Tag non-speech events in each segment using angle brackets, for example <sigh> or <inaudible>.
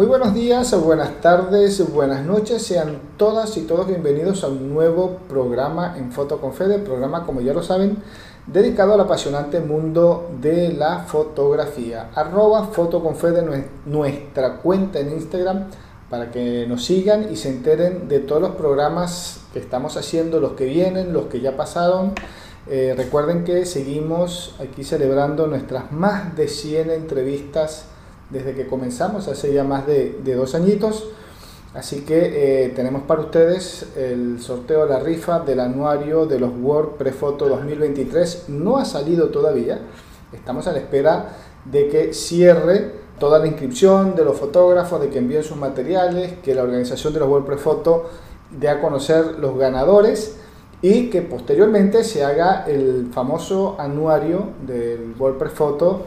Muy buenos días, buenas tardes, buenas noches, sean todas y todos bienvenidos a un nuevo programa en Foto con Fede, programa como ya lo saben, dedicado al apasionante mundo de la fotografía. Arroba Foto con Fede, nuestra cuenta en Instagram, para que nos sigan y se enteren de todos los programas que estamos haciendo, los que vienen, los que ya pasaron. Eh, recuerden que seguimos aquí celebrando nuestras más de 100 entrevistas desde que comenzamos, hace ya más de, dos añitos. Así que eh, tenemos para ustedes el sorteo, la rifa del anuario de los World Prefoto 2023. No ha salido todavía. Estamos a la espera de que cierre toda la inscripción de los fotógrafos, de que envíen sus materiales, que la organización de los World Prefoto dé a conocer los ganadores y que posteriormente se haga el famoso anuario del World Prefoto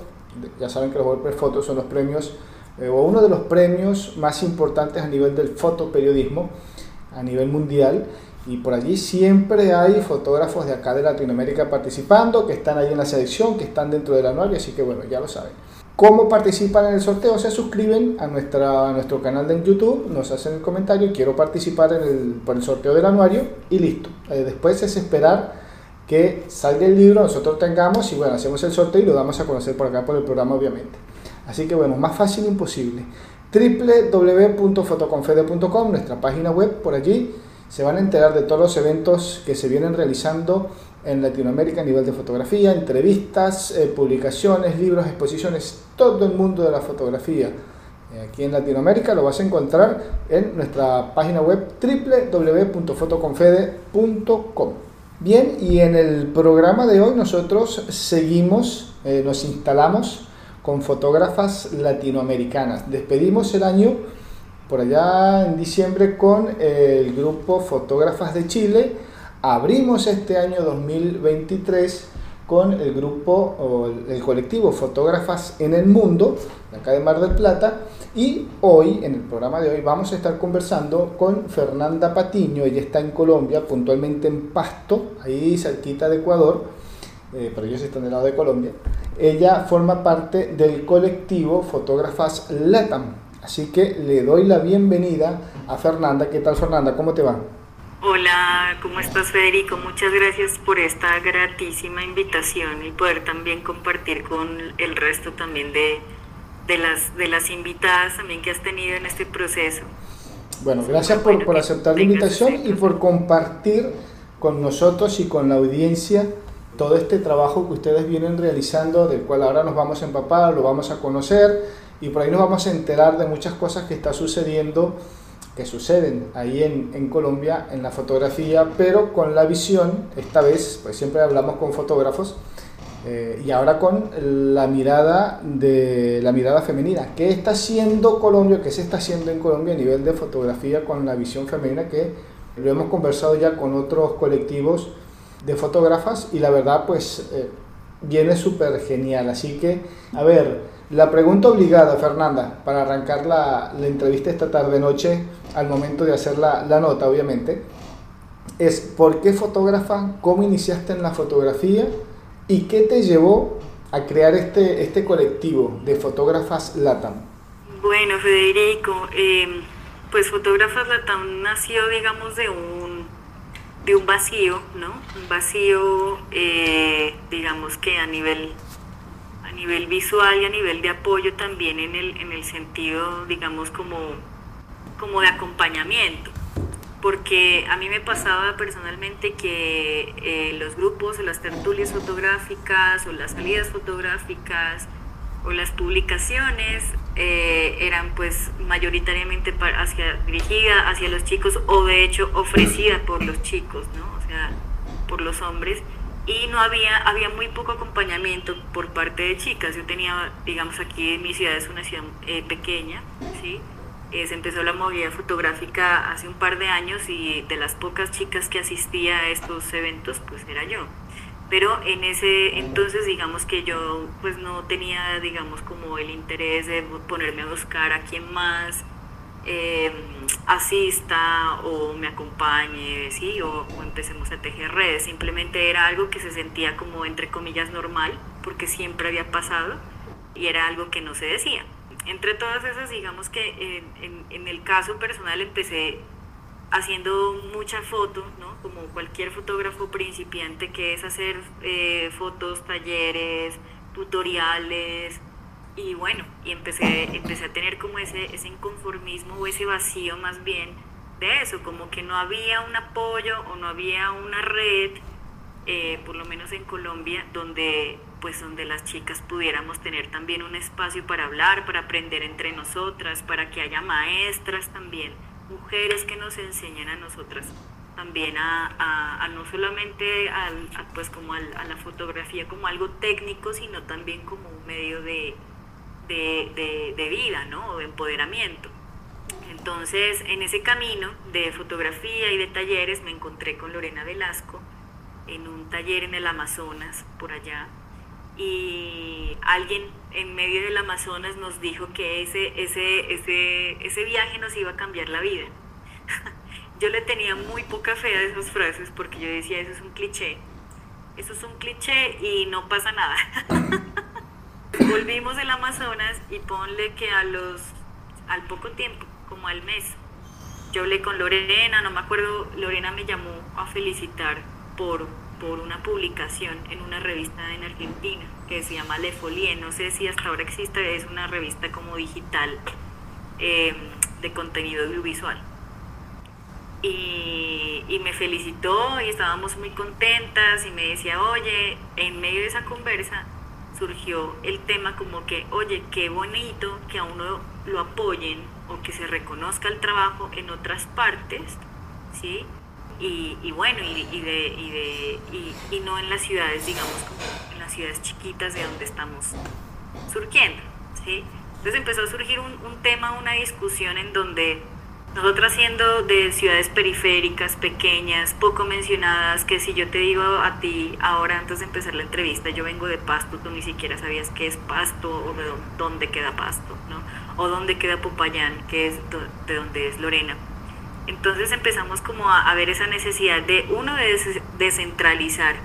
ya saben que los WordPress Photos son los premios, eh, o uno de los premios más importantes a nivel del fotoperiodismo, a nivel mundial. Y por allí siempre hay fotógrafos de acá de Latinoamérica participando, que están ahí en la selección, que están dentro del anuario, así que bueno, ya lo saben. ¿Cómo participan en el sorteo? Se suscriben a, nuestra, nuestro canal de YouTube, nos hacen el comentario, quiero participar en el, por el sorteo del anuario y listo. Eh, después es esperar que salga el libro, nosotros tengamos y bueno, hacemos el sorteo y lo damos a conocer por acá por el programa obviamente. Así que bueno, más fácil imposible. www.fotoconfede.com, nuestra página web, por allí se van a enterar de todos los eventos que se vienen realizando en Latinoamérica a nivel de fotografía, entrevistas, eh, publicaciones, libros, exposiciones, todo el mundo de la fotografía. Eh, aquí en Latinoamérica lo vas a encontrar en nuestra página web www.fotoconfede.com. Bien, y en el programa de hoy nosotros seguimos, eh, nos instalamos con fotógrafas latinoamericanas. Despedimos el año por allá en diciembre con el grupo Fotógrafas de Chile. Abrimos este año 2023 con el grupo el colectivo Fotógrafas en el Mundo, de acá de Mar del Plata, y hoy, en el programa de hoy, vamos a estar conversando con Fernanda Patiño. Ella está en Colombia, puntualmente en Pasto, ahí cerquita de Ecuador, eh, pero ellos están del lado de Colombia. Ella forma parte del colectivo Fotógrafas Latam. Así que le doy la bienvenida a Fernanda. ¿Qué tal, Fernanda? ¿Cómo te va? Hola, ¿cómo estás Federico? Muchas gracias por esta gratísima invitación y poder también compartir con el resto también de, de las, de las invitadas también que has tenido en este proceso. Bueno, gracias por, por aceptar la invitación y por compartir con nosotros y con la audiencia todo este trabajo que ustedes vienen realizando, del cual ahora nos vamos a empapar, lo vamos a conocer y por ahí nos vamos a enterar de muchas cosas que está sucediendo, que suceden ahí en, en Colombia en la fotografía, pero con la visión, esta vez, pues siempre hablamos con fotógrafos, eh, y ahora con la mirada de la mirada femenina. ¿Qué está haciendo Colombia? ¿Qué se está haciendo en Colombia a nivel de fotografía con la visión femenina? Que lo hemos conversado ya con otros colectivos de fotógrafas y la verdad pues eh, viene súper genial. Así que, a ver, la pregunta obligada, Fernanda, para arrancar la, la entrevista esta tarde-noche, al momento de hacer la, la nota, obviamente, es ¿por qué fotógrafa? ¿Cómo iniciaste en la fotografía? ¿Y qué te llevó a crear este, este colectivo de fotógrafas LATAM? Bueno, Federico, em, pues Fotógrafas LATAM nació, digamos, de un, de un vacío, ¿no? Un vacío, eh, digamos que a nivel, nivel visual y a nivel de apoyo también en el, en el sentido, digamos, como, como de acompañamiento porque a mí me pasaba personalmente que eh, los grupos o las tertulias fotográficas o las salidas fotográficas o las publicaciones eh, eran pues mayoritariamente hacia, dirigida hacia los chicos o de hecho ofrecida por los chicos, ¿no? O sea, por los hombres y no había, había muy poco acompañamiento por parte de chicas. Yo tenía, digamos, aquí en mi ciudad es una ciudad eh, pequeña, ¿sí? Eh, se empezó la movida fotográfica hace un par de años y de las pocas chicas que asistía a estos eventos, pues era yo. Pero en ese entonces, digamos que yo pues no tenía, digamos, como el interés de ponerme a buscar a quién más em, asista o me acompañe, ¿sí? O, empecemos a tejer redes. Simplemente era algo que se sentía como, entre comillas, normal, porque siempre había pasado y era algo que no se decía entre todas esas, digamos que en, en, el caso personal empecé haciendo mucha foto, ¿no? como cualquier fotógrafo principiante, que es hacer eh, fotos, talleres, tutoriales, y bueno, y empecé, empecé a tener como ese, ese inconformismo o ese vacío más bien de eso, como que no había un apoyo o no había una red, eh, por lo menos en Colombia, donde pues donde las chicas pudiéramos tener también un espacio para hablar, para aprender entre nosotras, para que haya maestras también, mujeres que nos enseñen a nosotras también a, no solamente pues como a la fotografía como algo técnico, sino también como un medio de, de, vida, ¿no? De empoderamiento. Entonces, en ese camino de fotografía y de talleres me encontré con Lorena Velasco en un taller en el Amazonas, por allá, y alguien en medio del Amazonas nos dijo que ese, ese, ese, ese viaje nos iba a cambiar la vida. <laughs> yo le tenía muy poca fe a esas frases porque yo decía, eso es un cliché, eso es un cliché y no pasa nada. <laughs> Volvimos del Amazonas y ponle que a los, al poco tiempo, como al mes, yo hablé con Lorena, no me acuerdo, Lorena me llamó a felicitar por, por una publicación en una revista en Argentina que se llama Le Folie, no sé si hasta ahora existe, es una revista como digital em, de contenido audiovisual. Y, y, me felicitó y estábamos muy contentas y me decía, oye, en medio de esa conversa surgió el tema como que, oye, qué bonito que a uno lo apoyen o que se reconozca el trabajo en otras partes, ¿sí? Y, bueno, y, de, y, de, y, no en las ciudades, digamos, como en las ciudades chiquitas de donde estamos surgiendo, ¿sí? Entonces empezó a surgir un, un tema, una discusión en donde nosotras siendo de ciudades periféricas, pequeñas, poco mencionadas, que si yo te digo a ti ahora antes de empezar la entrevista, yo vengo de Pasto, tú ni siquiera sabías qué es Pasto o de dónde queda Pasto, ¿no? O dónde queda Popayán, que es de donde es Lorena. Entonces empezamos como a, ver esa necesidad de, uno, de descentralizar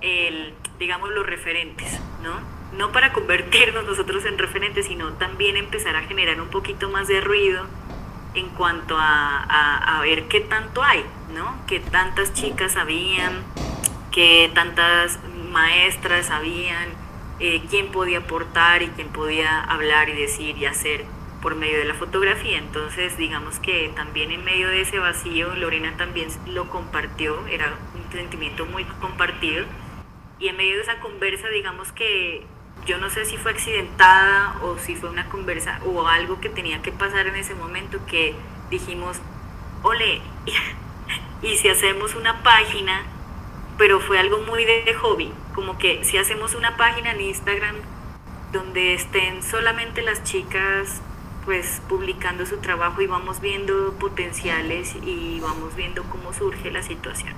el, digamos, los referentes, ¿no? No para convertirnos nosotros en referentes, sino también empezar a generar un poquito más de ruido en cuanto a, ver qué tanto hay, ¿no? Qué tantas chicas habían, qué tantas maestras habían, eh, quién podía aportar y quién podía hablar y decir y hacer por medio de la fotografía. Entonces, digamos que también en medio de ese vacío, Lorena también lo compartió, era un sentimiento muy compartido. Y en medio de esa conversa, digamos que yo no sé si fue accidentada o si fue una conversa o algo que tenía que pasar en ese momento que dijimos, ole, <laughs> y si hacemos una página, pero fue algo muy de hobby, como que si hacemos una página en Instagram donde estén solamente las chicas pues publicando su trabajo y vamos viendo potenciales y vamos viendo cómo surge la situación.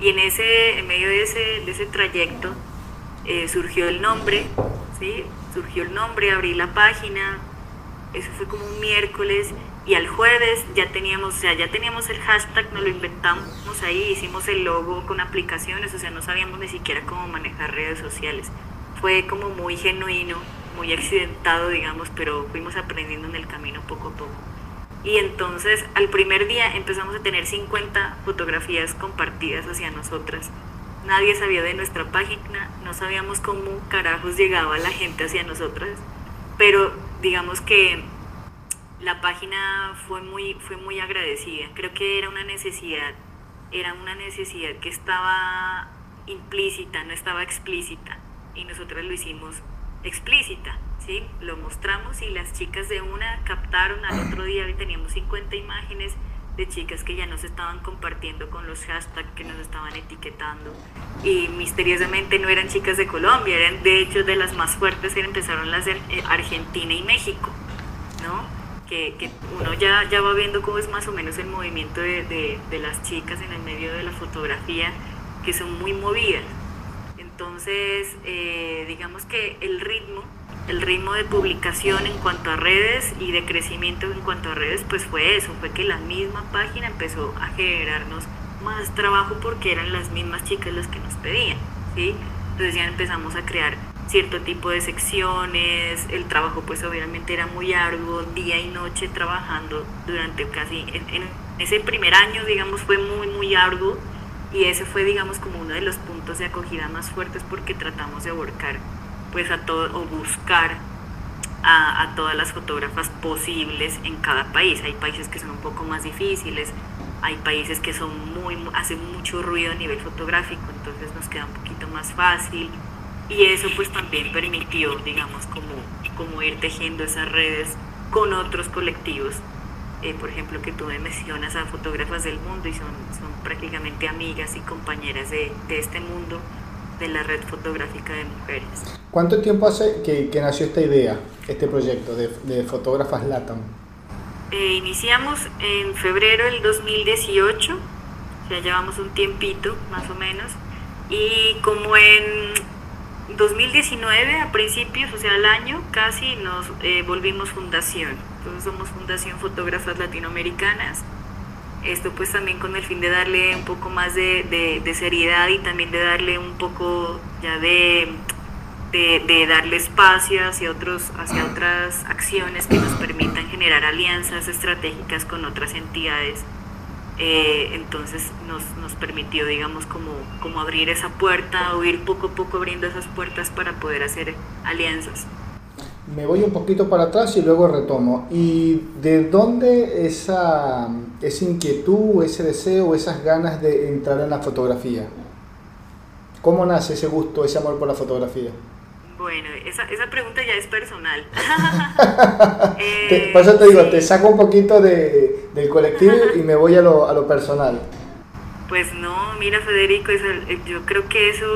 Y en ese, en medio de ese, de ese trayecto, eh, surgió el nombre, ¿sí? Surgió el nombre, abrí la página, eso fue como un miércoles y al jueves ya teníamos, ya teníamos el hashtag, nos lo inventamos ahí, hicimos el logo con aplicaciones, o sea, no sabíamos ni siquiera cómo manejar redes sociales. Fue como muy genuino, muy accidentado, digamos, pero fuimos aprendiendo en el camino poco a poco. Y entonces al primer día empezamos a tener 50 fotografías compartidas hacia nosotras nadie sabía de nuestra página, no sabíamos cómo carajos llegaba la gente hacia nosotras, pero digamos que la página fue muy, fue muy agradecida, creo que era una necesidad, era una necesidad que estaba implícita, no estaba explícita, y nosotras lo hicimos explícita, ¿sí? Lo mostramos y las chicas de una captaron al otro día y teníamos 50 imágenes de chicas que ya nos estaban compartiendo con los hashtags que nos estaban etiquetando y misteriosamente no eran chicas de Colombia, eran de hecho de las más fuertes, empezaron las de eh, Argentina y México, ¿no? Que, que, uno ya, ya va viendo cómo es más o menos el movimiento de, de, de las chicas en el medio de la fotografía, que son muy movidas. Entonces, eh, digamos que el ritmo el ritmo de publicación en cuanto a redes y de crecimiento en cuanto a redes, pues fue eso, fue que la misma página empezó a generarnos más trabajo porque eran las mismas chicas las que nos pedían, ¿sí? Entonces ya empezamos a crear cierto tipo de secciones, el trabajo pues obviamente era muy arduo, día y noche trabajando durante casi, en, ese primer año digamos fue muy muy arduo y ese fue digamos como uno de los puntos de acogida más fuertes porque tratamos de abarcar pues a todo o buscar a, a, todas las fotógrafas posibles en cada país. Hay países que son un poco más difíciles, hay países que son muy, hacen mucho ruido a nivel fotográfico, entonces nos queda un poquito más fácil y eso pues también permitió, digamos, como, como ir tejiendo esas redes con otros colectivos. Eh, por ejemplo, que tú me mencionas a fotógrafas del mundo y son, son prácticamente amigas y compañeras de, de este mundo de la red fotográfica de mujeres. ¿Cuánto tiempo hace que, que nació esta idea, este proyecto de, de fotógrafas LATAM? Eh, iniciamos en febrero del 2018, ya llevamos un tiempito más o menos, y como en 2019 a principios, o sea, al año casi nos eh, volvimos fundación. Entonces somos Fundación Fotógrafas Latinoamericanas. Esto pues también con el fin de darle un poco más de, de, seriedad y también de darle un poco ya de, de, darle espacio hacia, otros, hacia otras acciones que nos permitan generar alianzas estratégicas con otras entidades eh, entonces nos, nos, permitió, digamos, como, como abrir esa puerta o ir poco a poco abriendo esas puertas para poder hacer alianzas. Me voy un poquito para atrás y luego retomo. ¿Y de dónde esa, esa inquietud, ese deseo, esas ganas de entrar en la fotografía? ¿Cómo nace ese gusto, ese amor por la fotografía? Bueno, esa, esa pregunta ya es personal. <laughs> <laughs> eh, por eso te digo, te saco un poquito de, del colectivo y me voy a lo, a lo personal. Pues no, mira Federico, eh, yo creo que eso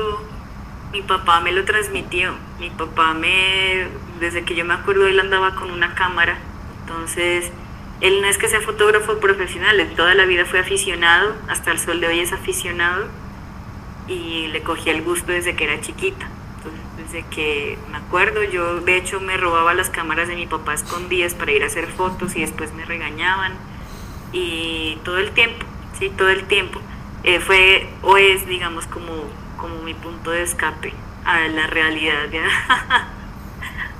mi papá me lo transmitió. Mi papá me, desde que yo me acuerdo, él andaba con una cámara. Entonces, él no es que sea fotógrafo profesional, él toda la vida fue aficionado, hasta el sol de hoy es aficionado y le cogí el gusto desde que era chiquita desde que me acuerdo, yo de hecho me robaba las cámaras de mi papá escondidas para ir a hacer fotos y después me regañaban y todo el tiempo, sí, todo el tiempo. Eh, fue o es, digamos, como, como mi punto de escape a la realidad, <laughs>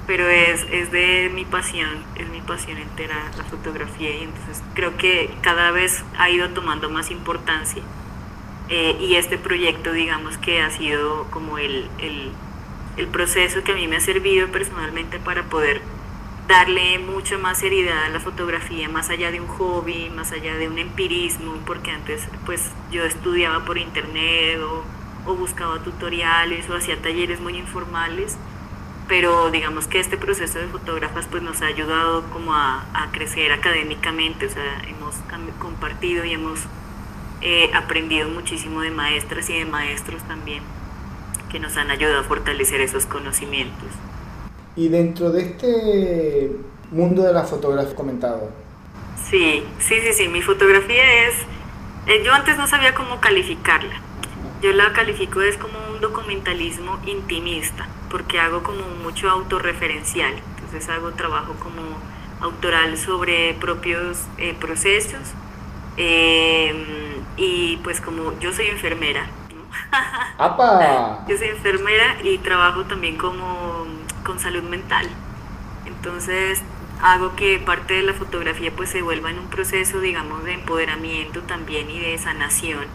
pero es, es de mi pasión, es mi pasión entera la fotografía y entonces creo que cada vez ha ido tomando más importancia. Eh, y este proyecto digamos que ha sido como el, el proceso que a mí me ha servido personalmente para poder darle mucha más seriedad a la fotografía, más allá de un hobby, más allá de un empirismo, porque antes pues yo estudiaba por internet o, buscaba tutoriales o hacía talleres muy informales, pero digamos que este proceso de fotógrafas pues nos ha ayudado como a, crecer académicamente, o sea, hemos compartido y hemos eh, aprendido muchísimo de maestras y de maestros también que nos han ayudado a fortalecer esos conocimientos. Y dentro de este mundo de la fotografía comentado. Sí, sí, sí, sí, mi fotografía es, eh, yo antes no sabía cómo calificarla. Yo la califico es como un documentalismo intimista, porque hago como mucho autorreferencial. Entonces hago trabajo como autoral sobre propios eh, procesos. Eh, y pues como yo soy enfermera, <laughs> Yo soy enfermera y trabajo también como con salud mental. Entonces hago que parte de la fotografía pues se vuelva en un proceso, digamos, de empoderamiento también y de sanación,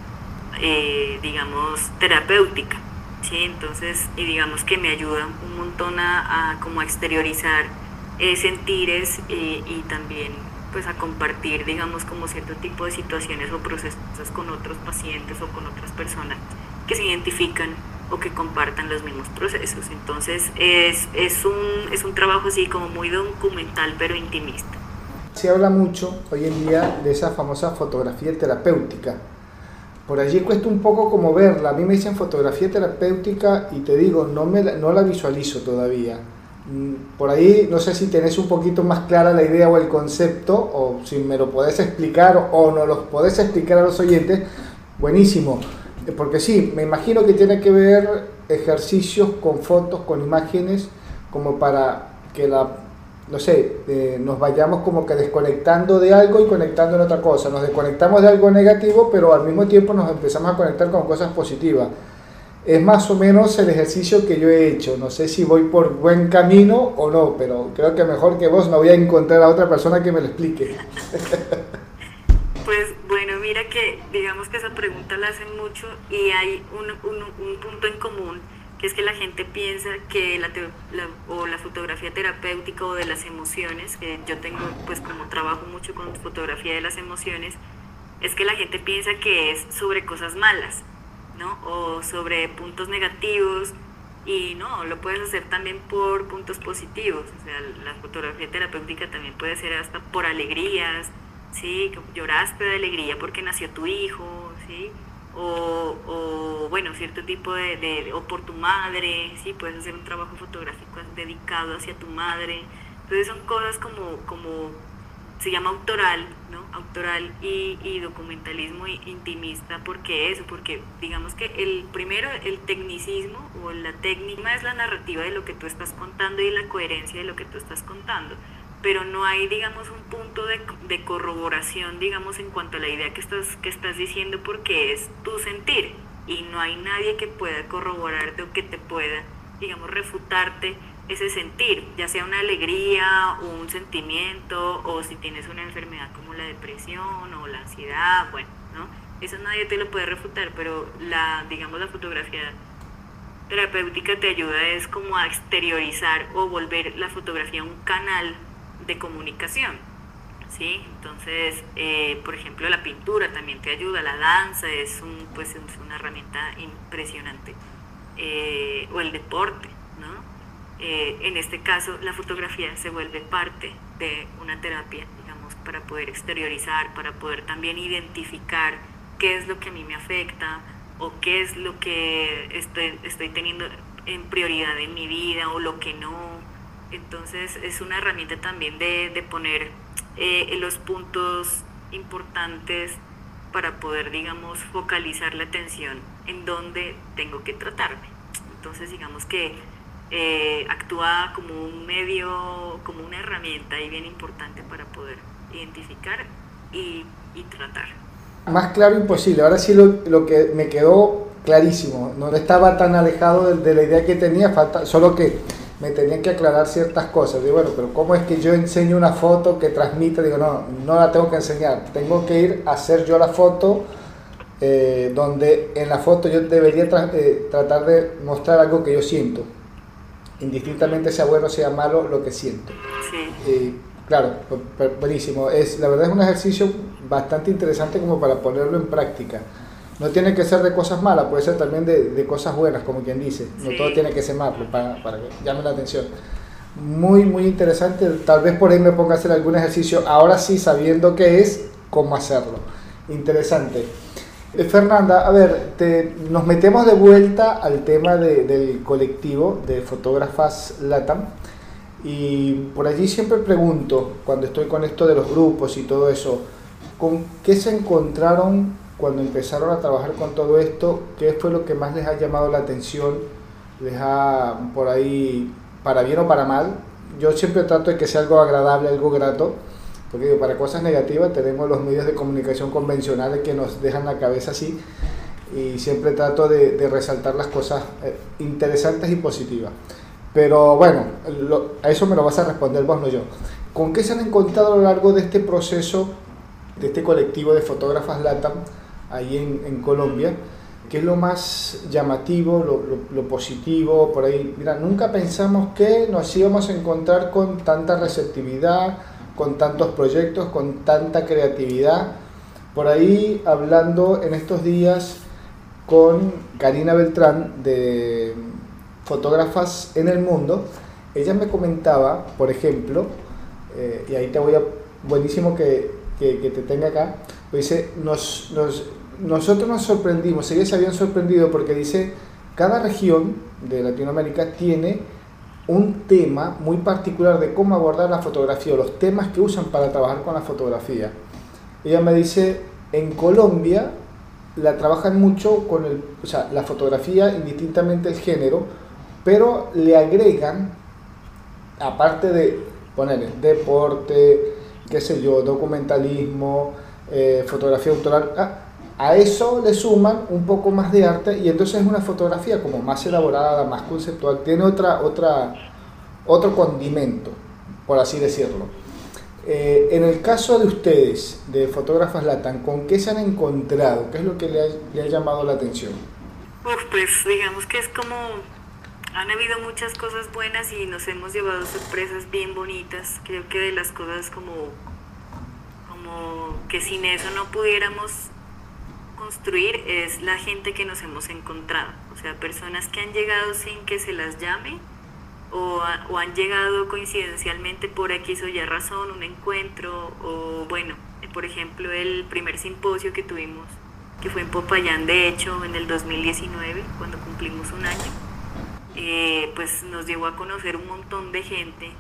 eh, digamos, terapéutica. ¿sí? Entonces, y digamos que me ayuda un montón a, como a exteriorizar eh, sentires eh, y también pues a compartir, digamos, como cierto tipo de situaciones o procesos con otros pacientes o con otras personas que se identifican o que compartan los mismos procesos. Entonces es, es, un, es un trabajo así como muy documental pero intimista. Se habla mucho hoy en día de esa famosa fotografía terapéutica. Por allí cuesta un poco como verla. A mí me dicen fotografía terapéutica y te digo, no, me no la visualizo todavía. Mm, por ahí no sé si tenés un poquito más clara la idea o el concepto, o si me lo podés explicar o no lo podés explicar a los oyentes, buenísimo. Porque sí, me imagino que tiene que ver ejercicios con fotos, con imágenes, como para que la, no sé, eh, nos vayamos como que desconectando de algo y conectando en otra cosa. Nos desconectamos de algo negativo, pero al mismo tiempo nos empezamos a conectar con cosas positivas. es más o menos el ejercicio que yo he hecho. No sé si voy por buen camino o no, pero creo que mejor que vos no voy a encontrar a otra persona que me lo explique. Pues bueno, mira que digamos que esa pregunta la hacen mucho y hay un, un, punto en común, que es que la gente piensa que la, o la fotografía terapéutica o de las emociones, que yo tengo pues como trabajo mucho con fotografía de las emociones, es que la gente piensa que es sobre cosas malas ¿no? O sobre puntos negativos y no, lo puedes hacer también por puntos positivos, o sea, la fotografía terapéutica también puede ser hasta por alegrías, ¿sí? Lloraste de alegría porque nació tu hijo, ¿sí? O, bueno, cierto tipo de, de, o por tu madre, ¿sí? Puedes hacer un trabajo fotográfico dedicado hacia tu madre. Entonces son cosas como, como se llama autoral, ¿no? Autoral y, y, documentalismo intimista, porque eso, porque digamos que el primero, el tecnicismo o la técnica es la narrativa de lo que tú estás contando y la coherencia de lo que tú estás contando, pero no hay, digamos, un punto de, de corroboración, digamos, en cuanto a la idea que estás, que estás diciendo, porque es tu sentir y no hay nadie que pueda corroborarte o que te pueda, digamos, refutarte ese sentir, ya sea una alegría o un sentimiento, o si tienes una enfermedad como la depresión o la ansiedad, bueno, ¿no? Eso nadie te lo puede refutar, pero la, digamos, la fotografía terapéutica te ayuda es como a exteriorizar o volver la fotografía un canal de comunicación, ¿sí? Entonces, eh, por ejemplo, la pintura también te ayuda, la danza es, un, pues, es una herramienta impresionante, eh, o el deporte, ¿no? Eh, en este caso la fotografía se vuelve parte de una terapia, digamos, para poder exteriorizar, para poder también identificar qué es lo que a mí me afecta o qué es lo que estoy, estoy teniendo en prioridad en mi vida o lo que no. Entonces es una herramienta también de, de poner eh, los puntos importantes para poder, digamos, focalizar la atención en donde tengo que tratarme. Entonces digamos que eh, actúa como un medio, como una herramienta y bien importante para poder identificar y, tratar. Más claro imposible, ahora sí lo, que me quedó clarísimo, no estaba tan alejado de, la idea que tenía, falta, solo que me tenían que aclarar ciertas cosas. Digo, bueno, pero ¿cómo es que yo enseño una foto que transmite? Digo, no, no la tengo que enseñar, tengo que ir a hacer yo la foto, eh, donde en la foto yo debería eh, tratar de mostrar algo que yo siento indistintamente sea bueno o sea malo, lo que siento. Sí. claro, buenísimo. Es, la verdad es un ejercicio bastante interesante como para ponerlo en práctica. No tiene que ser de cosas malas, puede ser también de, de cosas buenas, como quien dice. No todo tiene que ser malo para, para que llame la atención. Muy, muy interesante. Tal vez por ahí me ponga a hacer algún ejercicio, ahora sí sabiendo qué es, cómo hacerlo. Interesante. Eh, Fernanda, a ver, nos metemos de vuelta al tema del colectivo de fotógrafas LATAM y por allí siempre pregunto, cuando estoy con esto de los grupos y todo eso, ¿con qué se encontraron cuando empezaron a trabajar con todo esto? ¿Qué fue lo que más les ha llamado la atención? ¿Les ha por ahí, para bien o para mal? Yo siempre trato de que sea algo agradable, algo grato porque para cosas negativas tenemos los medios de comunicación convencionales que nos dejan la cabeza así y siempre trato de, resaltar las cosas eh, interesantes y positivas. Pero bueno, a eso me lo vas a responder vos, no yo. ¿Con qué se han encontrado a lo largo de este proceso, de este colectivo de fotógrafas LATAM ahí en, Colombia? ¿Qué es lo más llamativo, lo, lo, positivo? Por ahí, mira, nunca pensamos que nos íbamos a encontrar con tanta receptividad, con tantos proyectos, con tanta creatividad. Por ahí hablando en estos días con Karina Beltrán de Fotógrafas en el Mundo, ella me comentaba, por ejemplo, eh, y ahí te voy a, buenísimo que, que, te tenga acá, pues dice, nos, nos, nosotros nos sorprendimos, ellos se habían sorprendido porque dice, cada región de Latinoamérica tiene un tema muy particular de cómo abordar la fotografía o los temas que usan para trabajar con la fotografía. Ella me dice, en Colombia la trabajan mucho con el, o sea, la fotografía, indistintamente el género, pero le agregan, aparte de poner deporte, qué sé yo, documentalismo, eh, fotografía autoral, ah, a eso le suman un poco más de arte y entonces es una fotografía como más elaborada, más conceptual, tiene otra, otra, otro condimento, por así decirlo. Eh, en el caso de ustedes, de Fotógrafas Latam, ¿con qué se han encontrado? ¿Qué es lo que le ha, le ha llamado la atención? pues digamos que es como han habido muchas cosas buenas y nos hemos llevado sorpresas bien bonitas. Creo que de las cosas como, como que sin eso no pudiéramos construir es la gente que nos hemos encontrado. O sea, personas que han llegado sin que se las llame o, o han llegado coincidencialmente por X o Y razón, un encuentro o bueno, por ejemplo el primer simposio que tuvimos que fue en Popayán de hecho en el 2019 cuando cumplimos un año eh, pues nos llevó a conocer un montón de gente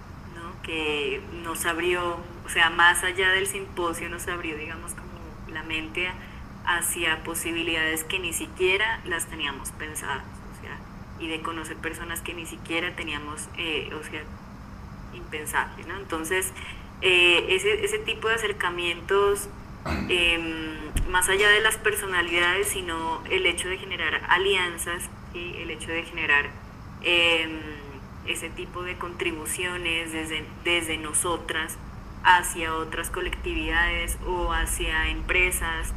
que nos abrió, o sea, más allá del simposio nos abrió, digamos, como la mente hacia posibilidades que ni siquiera las teníamos pensadas, o sea, y de conocer personas que ni siquiera teníamos, eh, o sea, impensable, ¿no? Entonces, eh, ese, ese tipo de acercamientos em, más allá de las personalidades, sino el hecho de generar alianzas, y el hecho de generar Em, ese tipo de contribuciones desde, desde nosotras hacia otras colectividades o hacia empresas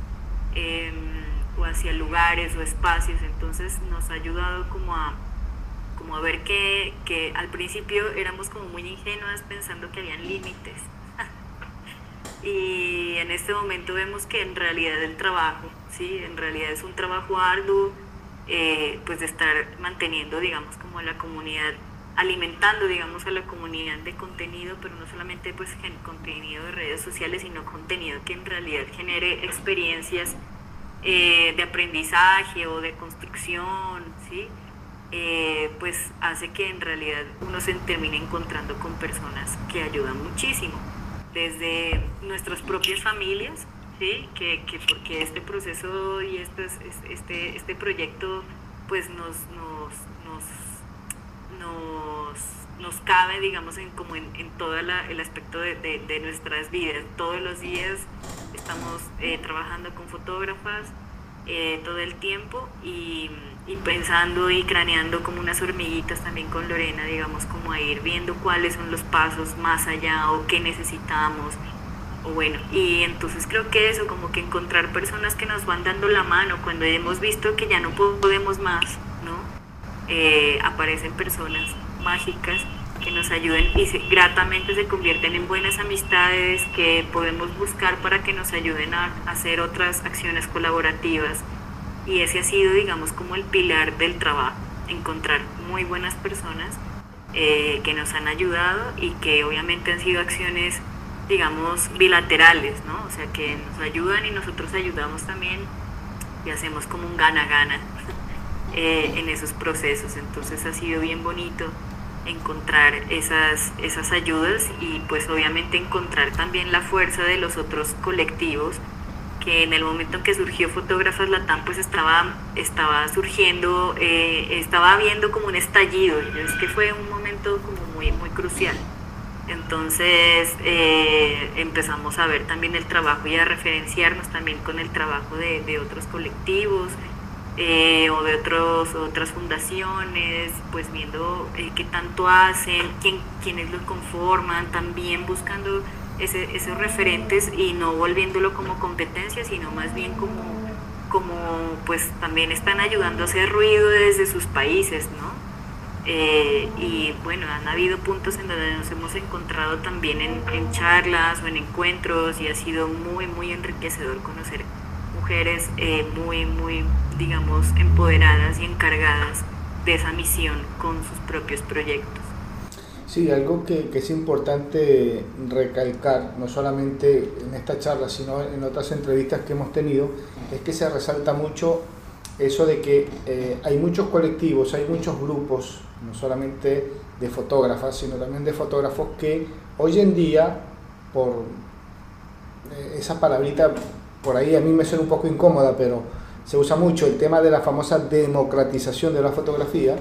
em, o hacia lugares o espacios. Entonces nos ha ayudado como a, como a ver que, que al principio éramos como muy ingenuas pensando que habían límites. <laughs> y en este momento vemos que en realidad el trabajo, ¿sí? en realidad es un trabajo arduo eh, pues de estar manteniendo, digamos, como la comunidad, alimentando, digamos, a la comunidad de contenido, pero no solamente pues contenido de redes sociales, sino contenido que en realidad genere experiencias eh, de aprendizaje o de construcción, ¿sí? Eh, pues hace que en realidad uno se termine encontrando con personas que ayudan muchísimo, desde nuestras propias familias, ¿sí? que, que porque este proceso y este, este, este proyecto pues nos, nos, nos, nos, nos cabe, digamos, en, como en, en todo el aspecto de, de, nuestras vidas. Todos los días estamos eh, trabajando con fotógrafas eh, todo el tiempo y, y, pensando y craneando como unas hormiguitas también con Lorena, digamos, como a ir viendo cuáles son los pasos más allá o qué necesitamos bueno, y entonces creo que eso, como que encontrar personas que nos van dando la mano cuando hemos visto que ya no podemos más, ¿no? Eh, aparecen personas mágicas que nos ayuden y gratamente se convierten en buenas amistades que podemos buscar para que nos ayuden a, hacer otras acciones colaborativas. Y ese ha sido, digamos, como el pilar del trabajo, encontrar muy buenas personas eh, que nos han ayudado y que obviamente han sido acciones digamos, bilaterales, ¿no? O sea, que nos ayudan y nosotros ayudamos también y hacemos como un gana-gana <laughs> eh, en esos procesos. Entonces ha sido bien bonito encontrar esas, esas ayudas y pues obviamente encontrar también la fuerza de los otros colectivos que en el momento en que surgió Fotógrafas Latam pues estaba, estaba surgiendo, eh, estaba viendo como un estallido, es que fue un momento como muy, muy crucial. Entonces eh, empezamos a ver también el trabajo y a referenciarnos también con el trabajo de, otros colectivos eh, o de otros, otras fundaciones, pues viendo eh, qué tanto hacen, quién, quiénes lo conforman, también buscando esos referentes y no volviéndolo como competencia, sino más bien como, como pues también están ayudando a hacer ruido desde sus países, ¿no? Eh, y bueno, han habido puntos en donde nos hemos encontrado también en, charlas o en encuentros y ha sido muy, muy enriquecedor conocer mujeres eh, muy, muy, digamos, empoderadas y encargadas de esa misión con sus propios proyectos. Sí, algo que, es importante recalcar, no solamente en esta charla, sino en otras entrevistas que hemos tenido, es que se resalta mucho eso de que eh, hay muchos colectivos, hay muchos grupos, no solamente de fotógrafas, sino también de fotógrafos que hoy en día, por eh, esa palabrita, por ahí a mí me suena un poco incómoda, pero se usa mucho el tema de la famosa democratización de la fotografía,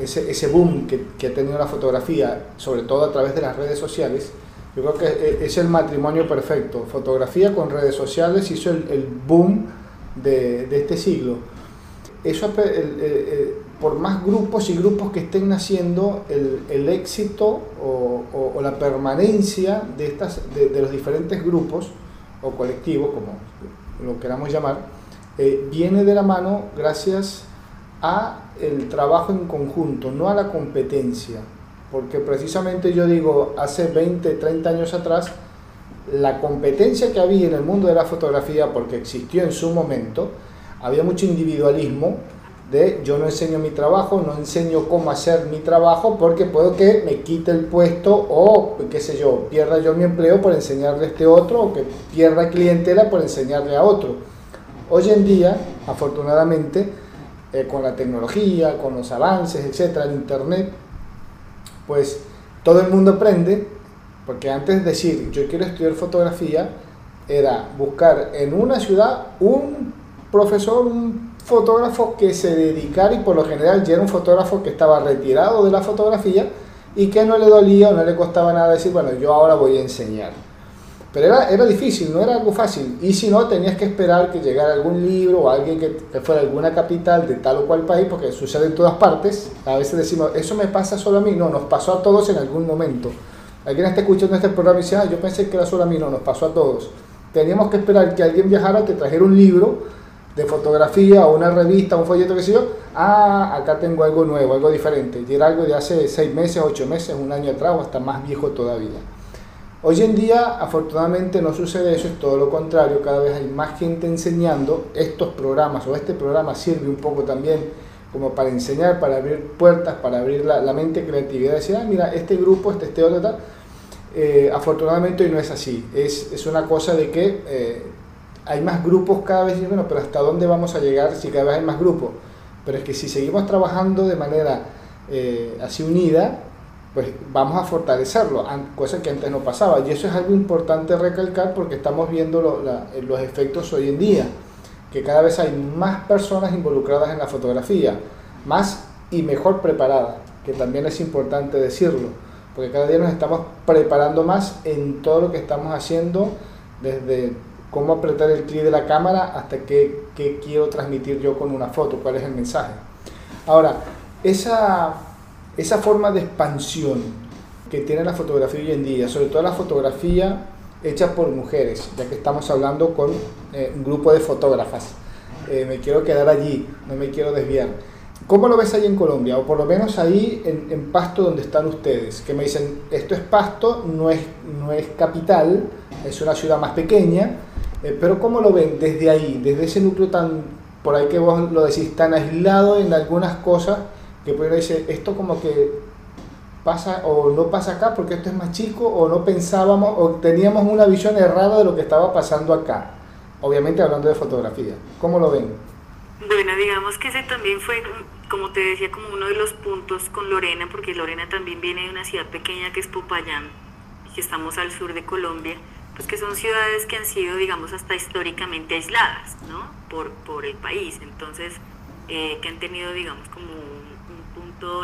ese, ese boom que, que ha tenido la fotografía, sobre todo a través de las redes sociales, yo creo que es el matrimonio perfecto. Fotografía con redes sociales hizo el, el boom de, este siglo. Eso, por más grupos y grupos que estén naciendo, el, éxito o, la permanencia de, estas, de, los diferentes grupos o colectivos, como lo queramos llamar, eh, viene de la mano gracias a el trabajo en conjunto, no a la competencia. Porque precisamente yo digo, hace 20, 30 años atrás, la competencia que había en el mundo de la fotografía, porque existió en su momento, había mucho individualismo de yo no enseño mi trabajo, no enseño cómo hacer mi trabajo porque puedo que me quite el puesto o qué sé yo, pierda yo mi empleo por enseñarle a este otro o que pierda clientela por enseñarle a otro. Hoy en día, afortunadamente, eh, con la tecnología, con los avances, etcétera, el internet, pues todo el mundo aprende, porque antes de decir yo quiero estudiar fotografía, era buscar en una ciudad un profesor, un fotógrafo que se dedicara y por lo general ya era un fotógrafo que estaba retirado de la fotografía y que no le dolía o no le costaba nada decir, bueno, yo ahora voy a enseñar. Pero era, era difícil, no era algo fácil. Y si no, tenías que esperar que llegara algún libro o alguien que, fuera alguna capital de tal o cual país, porque sucede en todas partes. A veces decimos, eso me pasa solo a mí. No, nos pasó a todos en algún momento. Alguien está escuchando este programa y dice, ah, yo pensé que era solo a mí. No, nos pasó a todos. Teníamos que esperar que alguien viajara, que trajera un libro de fotografía o una revista, un folleto que sé yo. Ah, acá tengo algo nuevo, algo diferente. Y era algo de hace seis meses, ocho meses, un año atrás o hasta más viejo todavía. Hoy en día, afortunadamente, no sucede eso, es todo lo contrario, cada vez hay más gente enseñando estos programas, o este programa sirve un poco también como para enseñar, para abrir puertas, para abrir la, mente, creatividad, decir, ah, mira, este grupo, este, este otro, tal. Eh, afortunadamente hoy no es así, es, es una cosa de que eh, hay más grupos cada vez, y bueno, pero ¿hasta dónde vamos a llegar si cada vez hay más grupos? Pero es que si seguimos trabajando de manera eh, así unida, pues vamos a fortalecerlo, cosa que antes no pasaba. Y eso es algo importante recalcar porque estamos viendo los efectos hoy en día, que cada vez hay más personas involucradas en la fotografía, más y mejor preparadas, que también es importante decirlo, porque cada día nos estamos preparando más en todo lo que estamos haciendo, desde cómo apretar el clic de la cámara hasta qué, qué quiero transmitir yo con una foto, cuál es el mensaje. Ahora, esa esa forma de expansión que tiene la fotografía hoy en día, sobre todo la fotografía hecha por mujeres, ya que estamos hablando con eh, un grupo de fotógrafas. Eh, me quiero quedar allí, no me quiero desviar. ¿Cómo lo ves ahí en Colombia? O por lo menos ahí en, Pasto donde están ustedes, que me dicen, esto es Pasto, no es, no es capital, es una ciudad más pequeña, eh, pero ¿cómo lo ven desde ahí, desde ese núcleo tan, por ahí que vos lo decís, tan aislado en algunas cosas que pudiera decir, esto como que pasa o no pasa acá porque esto es más chico o no pensábamos o teníamos una visión errada de lo que estaba pasando acá. Obviamente hablando de fotografía. ¿Cómo lo ven? Bueno, digamos que ese también fue, como te decía, como uno de los puntos con Lorena, porque Lorena también viene de una ciudad pequeña que es Popayán, que estamos al sur de Colombia, pues que son ciudades que han sido, digamos, hasta históricamente aisladas, ¿no? Por, por el país. Entonces, eh, que han tenido, digamos, como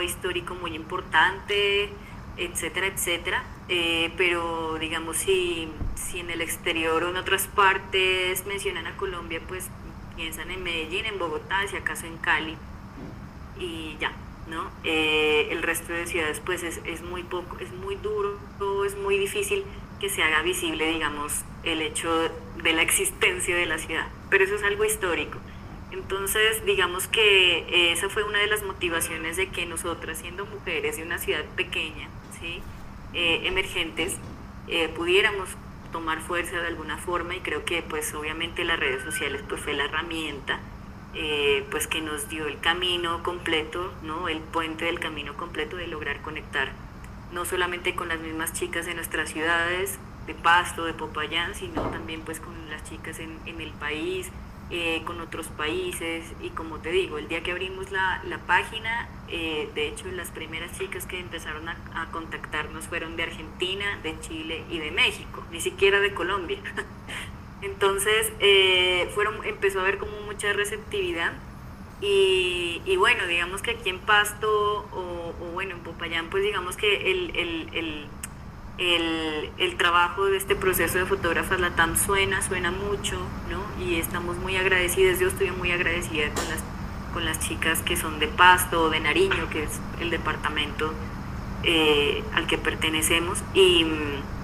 histórico muy importante, etcétera, etcétera. Eh, pero digamos, si, si en el exterior o en otras partes mencionan a Colombia, pues piensan en Medellín, en Bogotá, si acaso en Cali, y ya, ¿no? Eh, el resto de ciudades, pues es, es muy poco, es muy duro, es muy difícil que se haga visible, digamos, el hecho de la existencia de la ciudad. Pero eso es algo histórico. Entonces, digamos que eh, esa fue una de las motivaciones de que nosotras, siendo mujeres de una ciudad pequeña, ¿sí? Eh, emergentes, eh, pudiéramos tomar fuerza de alguna forma y creo que pues obviamente las redes sociales pues fue la herramienta pues que nos dio el camino completo, ¿no? el puente del camino completo de lograr conectar no solamente con las mismas chicas de nuestras ciudades, de Pasto, de Popayán, sino también pues con las chicas en, en el país, eh, con otros países y como te digo, el día que abrimos la, la página, eh, de hecho las primeras chicas que empezaron a, contactarnos fueron de Argentina, de Chile y de México, ni siquiera de Colombia. <laughs> Entonces eh, fueron, empezó a haber como mucha receptividad y, y, bueno, digamos que aquí en Pasto o, bueno, en Popayán, pues digamos que el, el el, el, trabajo de este proceso de fotógrafas Latam suena, suena mucho, ¿no? Y estamos muy agradecidas, yo estoy muy agradecida con las, con las chicas que son de Pasto o de Nariño, que es el departamento eh, al que pertenecemos. Y,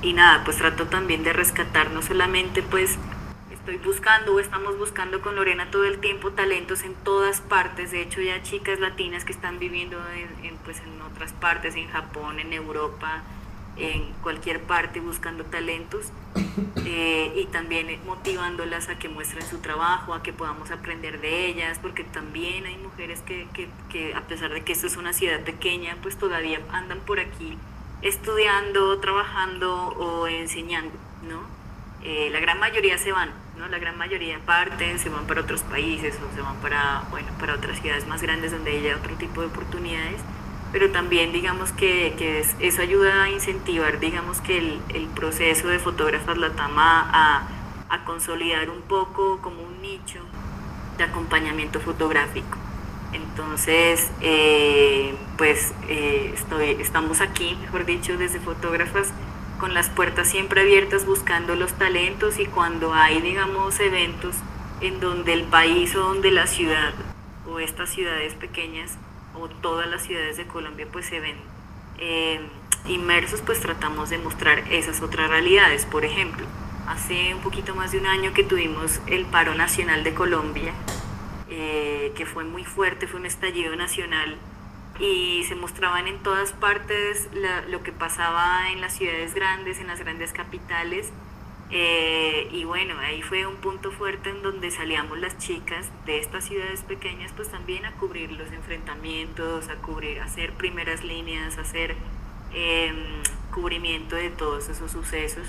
y, nada, pues trato también de rescatar no solamente pues estoy buscando o estamos buscando con Lorena todo el tiempo talentos en todas partes, de hecho ya chicas latinas que están viviendo en, pues en otras partes, en Japón, en Europa, en cualquier parte buscando talentos eh, y también motivándolas a que muestren su trabajo, a que podamos aprender de ellas, porque también hay mujeres que, que, que a pesar de que esto es una ciudad pequeña, pues todavía andan por aquí estudiando, trabajando o enseñando, ¿no? Eh, la gran mayoría se van, ¿no? La gran mayoría parten, se van para otros países o se van para, bueno, para otras ciudades más grandes donde haya otro tipo de oportunidades, pero también digamos que, que eso ayuda a incentivar, digamos que el, el proceso de fotógrafas la a, a consolidar un poco como un nicho de acompañamiento fotográfico. Entonces, eh, pues eh, estoy, estamos aquí, mejor dicho, desde fotógrafas con las puertas siempre abiertas buscando los talentos y cuando hay, digamos, eventos en donde el país o donde la ciudad o estas ciudades pequeñas o todas las ciudades de Colombia pues se ven eh, inmersos, pues tratamos de mostrar esas otras realidades. Por ejemplo, hace un poquito más de un año que tuvimos el paro nacional de Colombia, eh, que fue muy fuerte, fue un estallido nacional y se mostraban en todas partes lo que pasaba en las ciudades grandes, en las grandes capitales. Eh, y bueno, ahí fue un punto fuerte en donde salíamos las chicas de estas ciudades pequeñas, pues también a cubrir los enfrentamientos, a cubrir, hacer primeras líneas, a hacer em, cubrimiento de todos esos sucesos,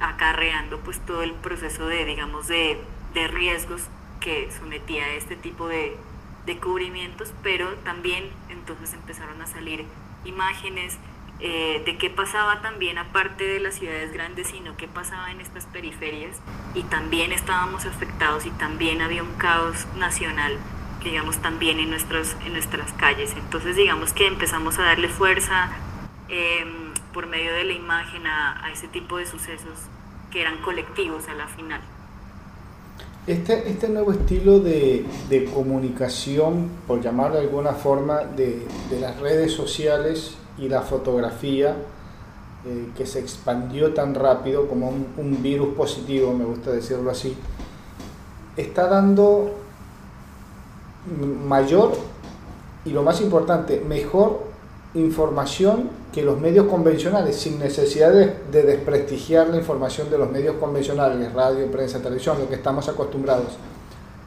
acarreando pues todo el proceso de, digamos, de, de riesgos que sometía a este tipo de, de cubrimientos, pero también entonces empezaron a salir imágenes eh, de qué pasaba también aparte de las ciudades grandes, sino qué pasaba en estas periferias y también estábamos afectados y también había un caos nacional, digamos, también en, nuestros, en nuestras calles. Entonces digamos que empezamos a darle fuerza em, por medio de la imagen a, a ese tipo de sucesos que eran colectivos a la final. Este, este nuevo estilo de, de, comunicación, por llamarlo de alguna forma, de, de las redes sociales y la fotografía, eh, que se expandió tan rápido como un, un, virus positivo, me gusta decirlo así, está dando mayor y lo más importante, mejor información que los medios convencionales, sin necesidad de, de, desprestigiar la información de los medios convencionales, radio, prensa, televisión, lo que estamos acostumbrados.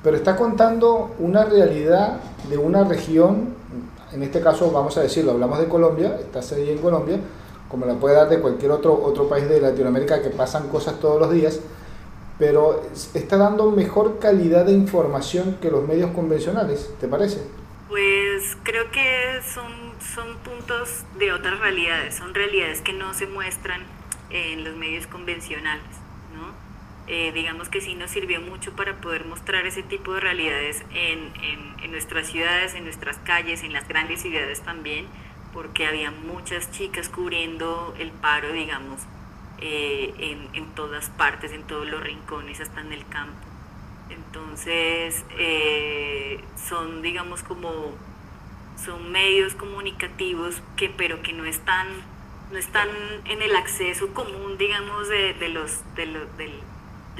Pero está contando una realidad de una región, en este caso vamos a decirlo, hablamos de Colombia, está serie en Colombia, como la puede dar de cualquier otro, otro país de Latinoamérica que pasan cosas todos los días, pero está dando mejor calidad de información que los medios convencionales, ¿te parece? Pues creo que son, son puntos de otras realidades, son realidades que no se muestran en los medios convencionales. Eh, digamos que sí nos sirvió mucho para poder mostrar ese tipo de realidades en, en, nuestras ciudades, en nuestras calles, en las grandes ciudades también, porque había muchas chicas cubriendo el paro, digamos, eh, en, en todas partes, en todos los rincones, hasta en el campo. Entonces, eh, son, digamos, como, son medios comunicativos que, pero que no están, no están en el acceso común, digamos, de, de los, de, de,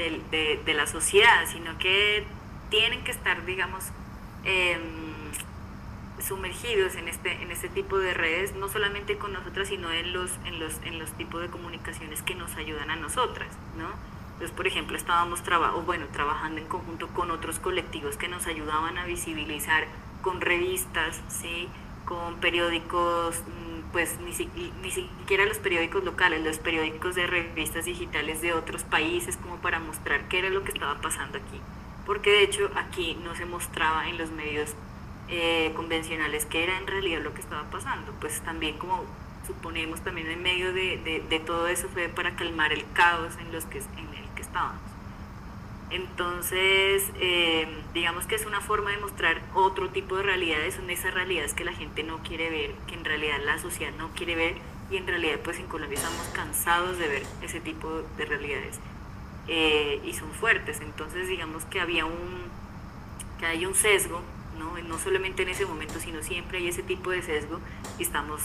de, de, la sociedad, sino que tienen que estar, digamos, eh, sumergidos en este, en este tipo de redes, no solamente con nosotras, sino en los, en los, en los tipos de comunicaciones que nos ayudan a nosotras, ¿no? Entonces, por ejemplo, estábamos bueno, trabajando en conjunto con otros colectivos que nos ayudaban a visibilizar con revistas, ¿sí? con periódicos, pues ni, ni siquiera los periódicos locales, los periódicos de revistas digitales de otros países, como para mostrar qué era lo que estaba pasando aquí. Porque de hecho aquí no se mostraba en los medios eh, convencionales qué era en realidad lo que estaba pasando. Pues también como suponemos también en medio de, de, de todo eso fue para calmar el caos en los que en estábamos. Entonces, eh, digamos que es una forma de mostrar otro tipo de realidades, son esas realidades que la gente no quiere ver, que en realidad la sociedad no quiere ver, y en realidad pues en Colombia estamos cansados de ver ese tipo de realidades eh, y son fuertes, entonces digamos que había un, que hay un sesgo, ¿no? no solamente en ese momento, sino siempre hay ese tipo de sesgo y estamos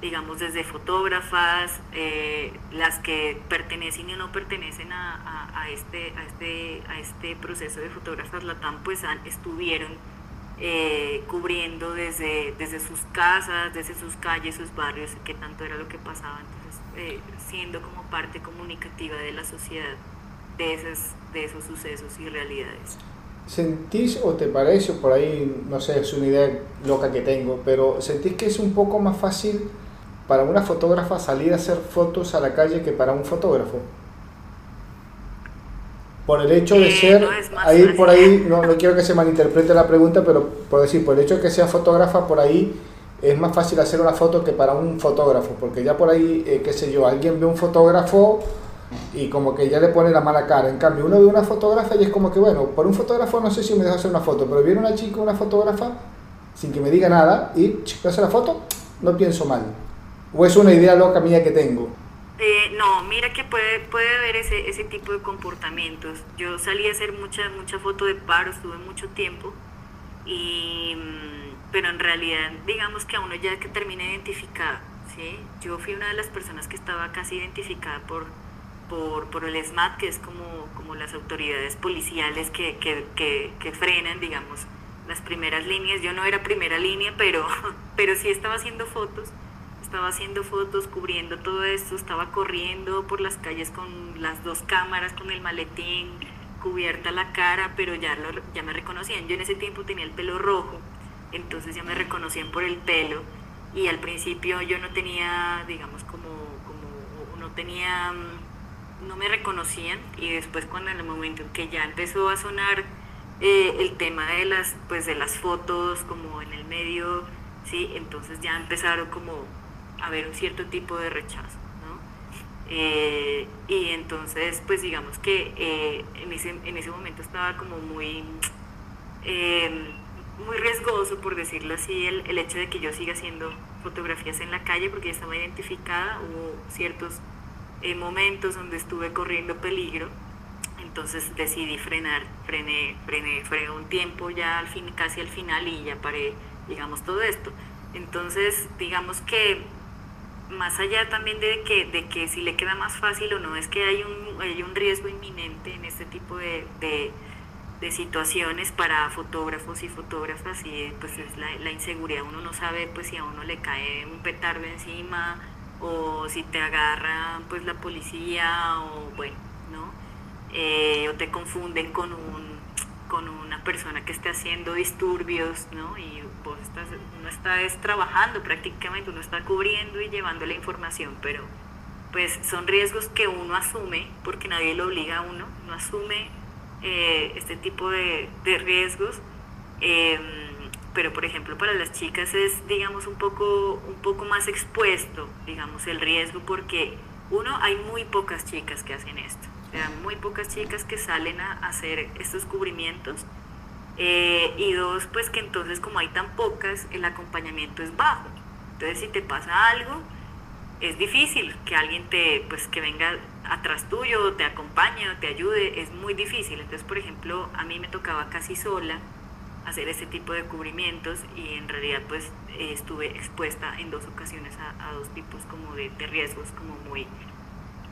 digamos, desde fotógrafas, eh, las que pertenecen y no pertenecen a, este, a, este, a este proceso de fotógrafas Latam, pues estuvieron eh, cubriendo desde, desde sus casas, desde sus calles, sus barrios, qué tanto era lo que pasaba, entonces eh, siendo como parte comunicativa de la sociedad de esos, de esos sucesos y realidades. ¿Sentís o te parece, por ahí, no sé, es una idea loca que tengo, pero sentís que es un poco más fácil para una fotógrafa salir a hacer fotos a la calle que para un fotógrafo? Por el hecho de ser, ahí por ahí, no, no quiero que se malinterprete la pregunta, pero por decir, por el hecho de que sea fotógrafa, por ahí es más fácil hacer una foto que para un fotógrafo, porque ya por ahí, eh, qué sé yo, alguien ve un fotógrafo y como que ya le pone la mala cara. En cambio, uno ve una fotógrafa y es como que, bueno, por un fotógrafo no sé si me dejo hacer una foto, pero viene una chica, una fotógrafa, sin que me diga nada, y hace la foto, no pienso mal. ¿O es una idea loca mía que tengo? Eh, no, mira que puede, puede haber ese, ese tipo de comportamientos. Yo salí a hacer mucha, mucha foto de paro, estuve mucho tiempo, y, mm, pero en realidad digamos que a uno ya que termina identificado, ¿sí? Yo fui una de las personas que estaba casi identificada por, por, por el SMAT, que es como, como las autoridades policiales que, que, que, que frenan, digamos, las primeras líneas. Yo no era primera línea, pero, <laughs> pero sí estaba haciendo fotos estaba haciendo fotos, cubriendo todo esto, estaba corriendo por las calles con las dos cámaras, con el maletín, cubierta la cara, pero ya, lo, ya me reconocían. Yo en ese tiempo tenía el pelo rojo, entonces ya me reconocían por el pelo. Y al principio yo no tenía, digamos, como, como no tenía, no me reconocían. Y después cuando en el momento en que ya empezó a sonar eh, el tema de las, pues de las fotos como en el medio, sí, entonces ya empezaron como haber un cierto tipo de rechazo. ¿no? Eh, y entonces, pues digamos que eh, en, ese, en ese momento estaba como muy, eh, muy riesgoso, por decirlo así, el, el, hecho de que yo siga haciendo fotografías en la calle porque ya estaba identificada, hubo ciertos momentos donde estuve corriendo peligro, entonces decidí frenar, frené, frené, frené un tiempo ya al fin, casi al final y ya paré, digamos, todo esto. Entonces, digamos que más allá también de que, de que si le queda más fácil o no, es que hay un, hay un riesgo inminente en este tipo de, de, situaciones para fotógrafos y fotógrafas y pues es la, la, inseguridad. Uno no sabe pues si a uno le cae un petardo encima o si te agarra pues la policía o bueno, ¿no? Eh, o te confunden con un con una persona que esté haciendo disturbios, ¿no? Y vos estás, uno está es trabajando prácticamente, uno está cubriendo y llevando la información, pero pues son riesgos que uno asume, porque nadie lo obliga a uno, uno asume eh, este tipo de, de riesgos, eh, pero por ejemplo para las chicas es, digamos, un poco, un poco más expuesto, digamos, el riesgo, porque uno, hay muy pocas chicas que hacen esto muy pocas chicas que salen a hacer estos cubrimientos. Eh, y dos, pues que entonces como hay tan pocas, el acompañamiento es bajo. Entonces si te pasa algo, es difícil que alguien te, pues que venga atrás tuyo, te acompañe o te ayude, es muy difícil. Entonces, por ejemplo, a mí me tocaba casi sola hacer ese tipo de cubrimientos y en realidad pues estuve expuesta en dos ocasiones a, dos tipos como de, de riesgos como muy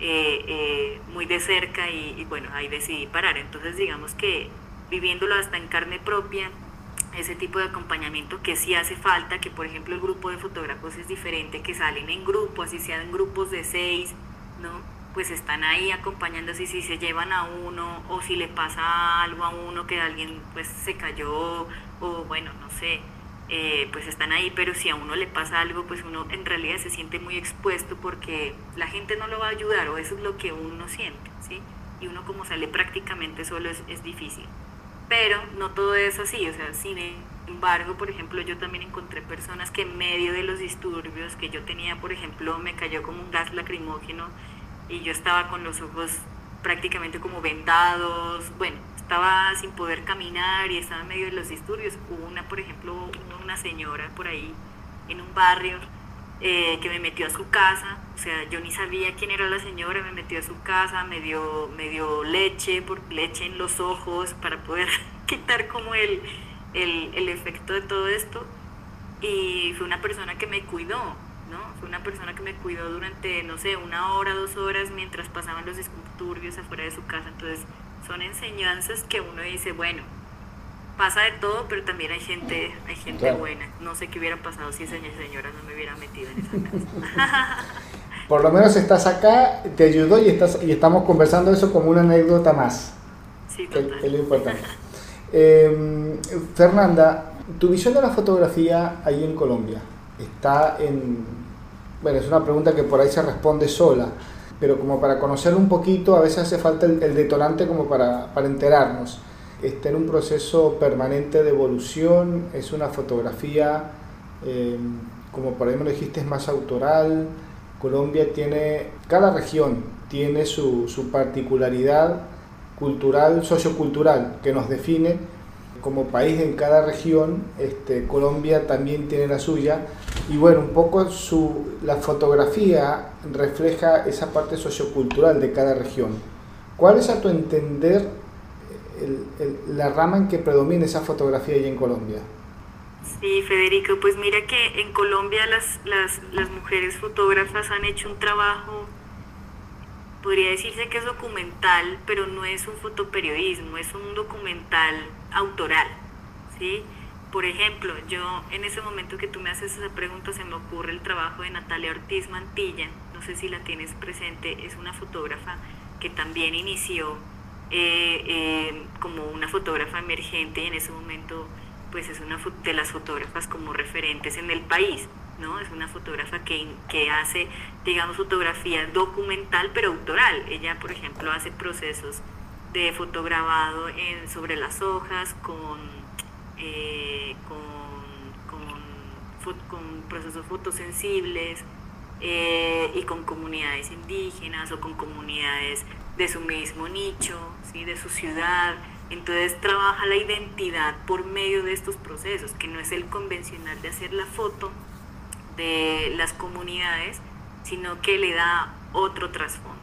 eh, eh, muy de cerca y, bueno, ahí decidí parar. Entonces digamos que viviéndolo hasta en carne propia, ese tipo de acompañamiento que sí hace falta, que por ejemplo el grupo de fotógrafos es diferente, que salen en grupo, así sean grupos de seis, ¿no? Pues están ahí acompañándose si se llevan a uno o si le pasa algo a uno que alguien pues se cayó o bueno, no sé, eh, pues están ahí, pero si a uno le pasa algo, pues uno en realidad se siente muy expuesto porque la gente no lo va a ayudar o eso es lo que uno siente, ¿sí? Y uno como sale prácticamente solo es, es difícil. Pero no todo es así, o sea, sin embargo, por ejemplo, yo también encontré personas que en medio de los disturbios que yo tenía, por ejemplo, me cayó como un gas lacrimógeno y yo estaba con los ojos prácticamente como vendados, bueno, estaba sin poder caminar y estaba en medio de los disturbios. Hubo una, por ejemplo, una señora por ahí en un barrio eh, que me metió a su casa, o sea, yo ni sabía quién era la señora, me metió a su casa, me dio, me dio leche, por, leche en los ojos para poder <laughs> quitar como el, el, el efecto de todo esto. Y fue una persona que me cuidó, ¿no? Fue una persona que me cuidó durante, no sé, una hora, dos horas mientras pasaban los disturbios afuera de su casa. Entonces, son enseñanzas que uno dice, bueno, pasa de todo, pero también hay gente, hay gente buena. No sé qué hubiera pasado si esa señora no me hubiera metido en esa casa. <laughs> Por lo menos estás acá, te ayudó y estás y estamos conversando eso como una anécdota más. Sí, total. es lo importante. Em, Fernanda, tu visión de la fotografía ahí en Colombia está en... Bueno, es una pregunta que por ahí se responde sola, pero como para conocer un poquito, a veces hace falta el, detonante como para, para enterarnos. Está en un proceso permanente de evolución, es una fotografía, em, como por ahí me lo dijiste, es más autoral. Colombia tiene, cada región tiene su, su particularidad cultural, sociocultural, que nos define como país en cada región. Este, Colombia también tiene la suya. Y bueno, un poco su, la fotografía refleja esa parte sociocultural de cada región. ¿Cuál es a tu entender la rama en que predomina esa fotografía ahí en Colombia? Sí, Federico, pues mira que en Colombia las, las, las mujeres fotógrafas han hecho un trabajo podría decirse que es documental, pero no es un fotoperiodismo, es un documental autoral, ¿sí? Por ejemplo, yo en ese momento que tú me haces esa pregunta se me ocurre el trabajo de Natalia Ortiz Mantilla, no sé si la tienes presente, es una fotógrafa que también inició eh, eh, como una fotógrafa emergente y en ese momento pues es una de las fotógrafas como referentes en el país. ¿no? Es una fotógrafa que, que hace, digamos, fotografía documental pero autoral. Ella, por ejemplo, hace procesos de fotograbado sobre las hojas con, eh, con, con, procesos fotosensibles y con comunidades indígenas o con comunidades de su mismo nicho, ¿sí? de su ciudad. Entonces trabaja la identidad por medio de estos procesos, que no es el convencional de hacer la foto de las comunidades, sino que le da otro trasfondo,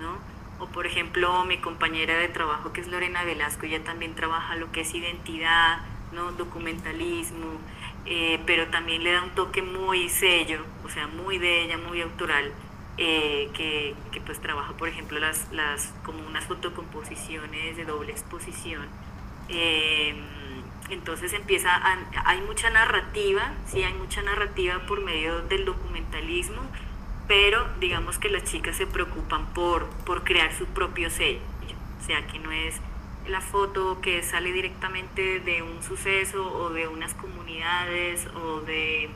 ¿no? O por ejemplo, mi compañera de trabajo, que es Lorena Velasco, ella también trabaja lo que es identidad, ¿no? documentalismo, eh, pero también le da un toque muy sello, o sea, muy de ella, muy autoral, eh, que, que, pues trabaja, por ejemplo, las, las, como unas fotocomposiciones de doble exposición. Eh, entonces empieza, hay mucha narrativa, sí, hay mucha narrativa por medio del documentalismo, pero digamos que las chicas se preocupan por, por crear su propio sello, o sea, que no es la foto que sale directamente de un suceso o de unas comunidades o de,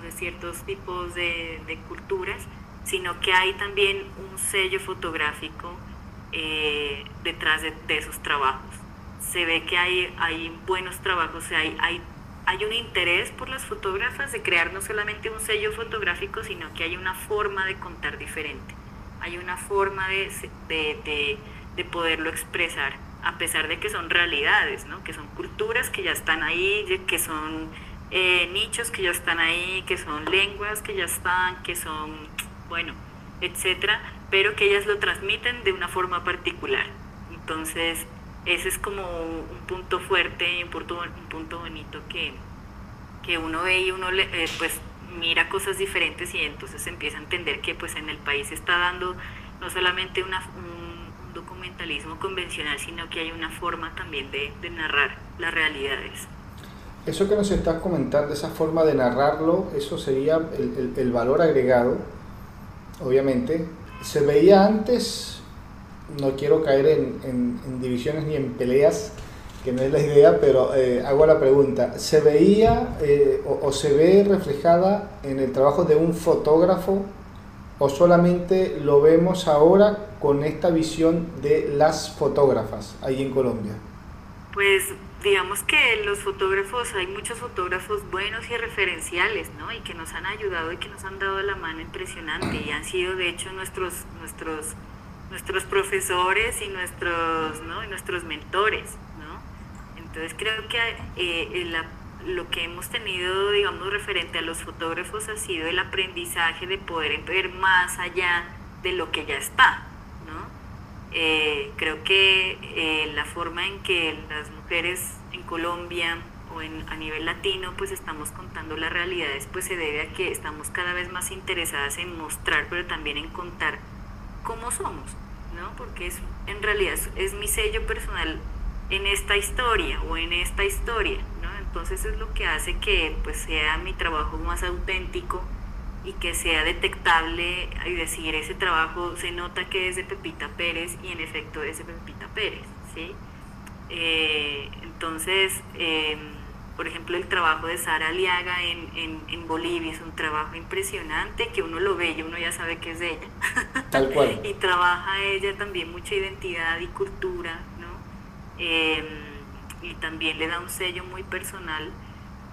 de ciertos tipos de, culturas, sino que hay también un sello fotográfico eh, detrás de esos trabajos se ve que hay, hay buenos trabajos, hay, hay, hay un interés por las fotógrafas de crear no solamente un sello fotográfico, sino que hay una forma de contar diferente, hay una forma de, de, de, poderlo expresar, a pesar de que son realidades, ¿no? que son culturas que ya están ahí, que son eh, nichos que ya están ahí, que son lenguas que ya están, que son, bueno, etcétera, pero que ellas lo transmiten de una forma particular. Entonces, ese es como un punto fuerte, un punto, un punto bonito que, que uno ve y uno le, eh, pues mira cosas diferentes y entonces empieza a entender que pues en el país se está dando no solamente un, documentalismo convencional, sino que hay una forma también de, narrar las realidades. Eso que nos estás comentando, esa forma de narrarlo, eso sería el valor agregado, obviamente. Se veía antes no quiero caer en, divisiones ni en peleas, que no es la idea, pero eh, hago la pregunta, ¿se veía eh, o, se ve reflejada en el trabajo de un fotógrafo o solamente lo vemos ahora con esta visión de las fotógrafas ahí en Colombia? Pues digamos que los fotógrafos, hay muchos fotógrafos buenos y referenciales, ¿no? Y que nos han ayudado y que nos han dado la mano impresionante y han sido de hecho nuestros, nuestros nuestros profesores y nuestros, ¿no? nuestros mentores. ¿no? Entonces creo que eh, lo que hemos tenido, digamos, referente a los fotógrafos ha sido el aprendizaje de poder ver más allá de lo que ya está. Eh, creo que eh, la forma en que las mujeres en Colombia o en, a nivel latino pues estamos contando las realidades pues se debe a que estamos cada vez más interesadas en mostrar pero también en contar cómo somos, ¿no? Porque es, en realidad es mi sello personal en esta historia o en esta historia, ¿no? Entonces es lo que hace que pues sea mi trabajo más auténtico y que sea detectable y decir ese trabajo se nota que es de Pepita Pérez y en efecto es de Pepita Pérez, ¿sí? Eh, entonces, em, por ejemplo, el trabajo de Sara Aliaga en, en, en, Bolivia es un trabajo impresionante que uno lo ve y uno ya sabe que es de ella. <laughs> Tal cual. y trabaja ella también mucha identidad y cultura, Em, y también le da un sello muy personal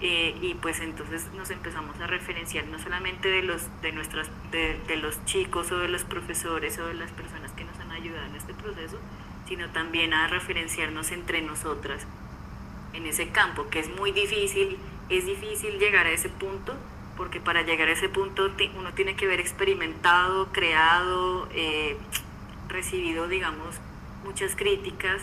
eh, y pues entonces nos empezamos a referenciar no solamente de los de nuestras de, los chicos o de los profesores o de las personas que nos han ayudado en este proceso sino también a referenciarnos entre nosotras en ese campo que es muy difícil es difícil llegar a ese punto porque para llegar a ese punto uno tiene que haber experimentado creado eh, recibido digamos muchas críticas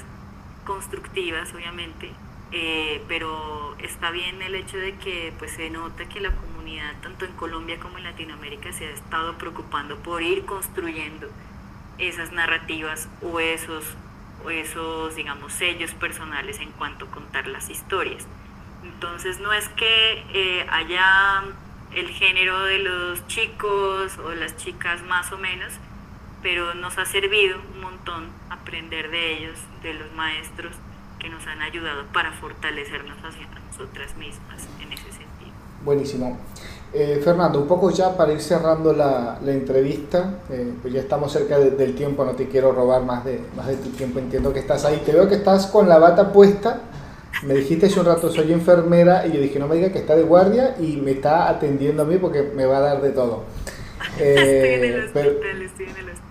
constructivas, obviamente, eh, pero está bien el hecho de que pues, se nota que la comunidad, tanto en Colombia como en Latinoamérica, se ha estado preocupando por ir construyendo esas narrativas o esos, o esos digamos, sellos personales en cuanto a contar las historias. Entonces no es que eh, haya el género de los chicos o las chicas más o menos, pero nos ha servido un montón aprender de ellos, de los maestros que nos han ayudado para fortalecernos hacia nosotras mismas en ese sentido. Buenísimo. Eh, Fernando, un poco ya para ir cerrando la, la entrevista, eh, pues ya estamos cerca del tiempo, no te quiero robar más de, más de tu tiempo, entiendo que estás ahí, te veo que estás con la bata puesta, me dijiste hace un rato soy enfermera y yo dije no me diga que está de guardia y me está atendiendo a mí porque me va a dar de todo. <laughs> estoy en el eh, hospital, estoy en el hospital.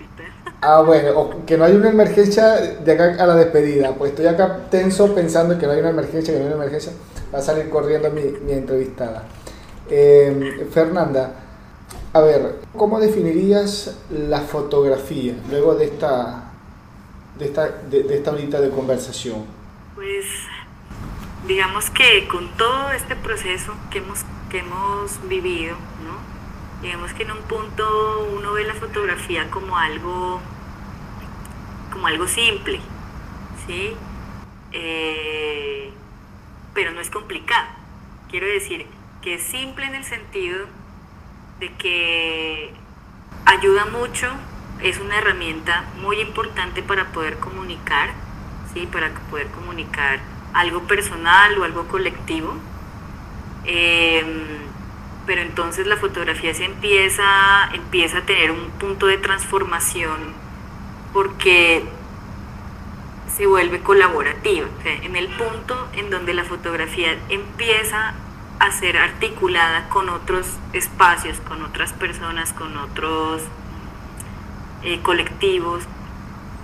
Ah, bueno, que no hay una emergencia de acá a la despedida. Pues estoy acá tenso pensando que no hay una emergencia, que no hay una emergencia. Va a salir corriendo mi, entrevistada. Eh, Fernanda, a ver, ¿cómo definirías la fotografía luego de esta, de esta, de, esta horita de conversación? Pues digamos que con todo este proceso que hemos, que hemos vivido, ¿no? Digamos que en un punto uno ve la fotografía como algo, como algo simple, ¿sí? Eh, pero no es complicado. Quiero decir que es simple en el sentido de que ayuda mucho, es una herramienta muy importante para poder comunicar, ¿sí? Para poder comunicar algo personal o algo colectivo. Eh, pero entonces la fotografía se empieza, empieza a tener un punto de transformación porque se vuelve colaborativa, en el punto en donde la fotografía empieza a ser articulada con otros espacios, con otras personas, con otros eh, colectivos,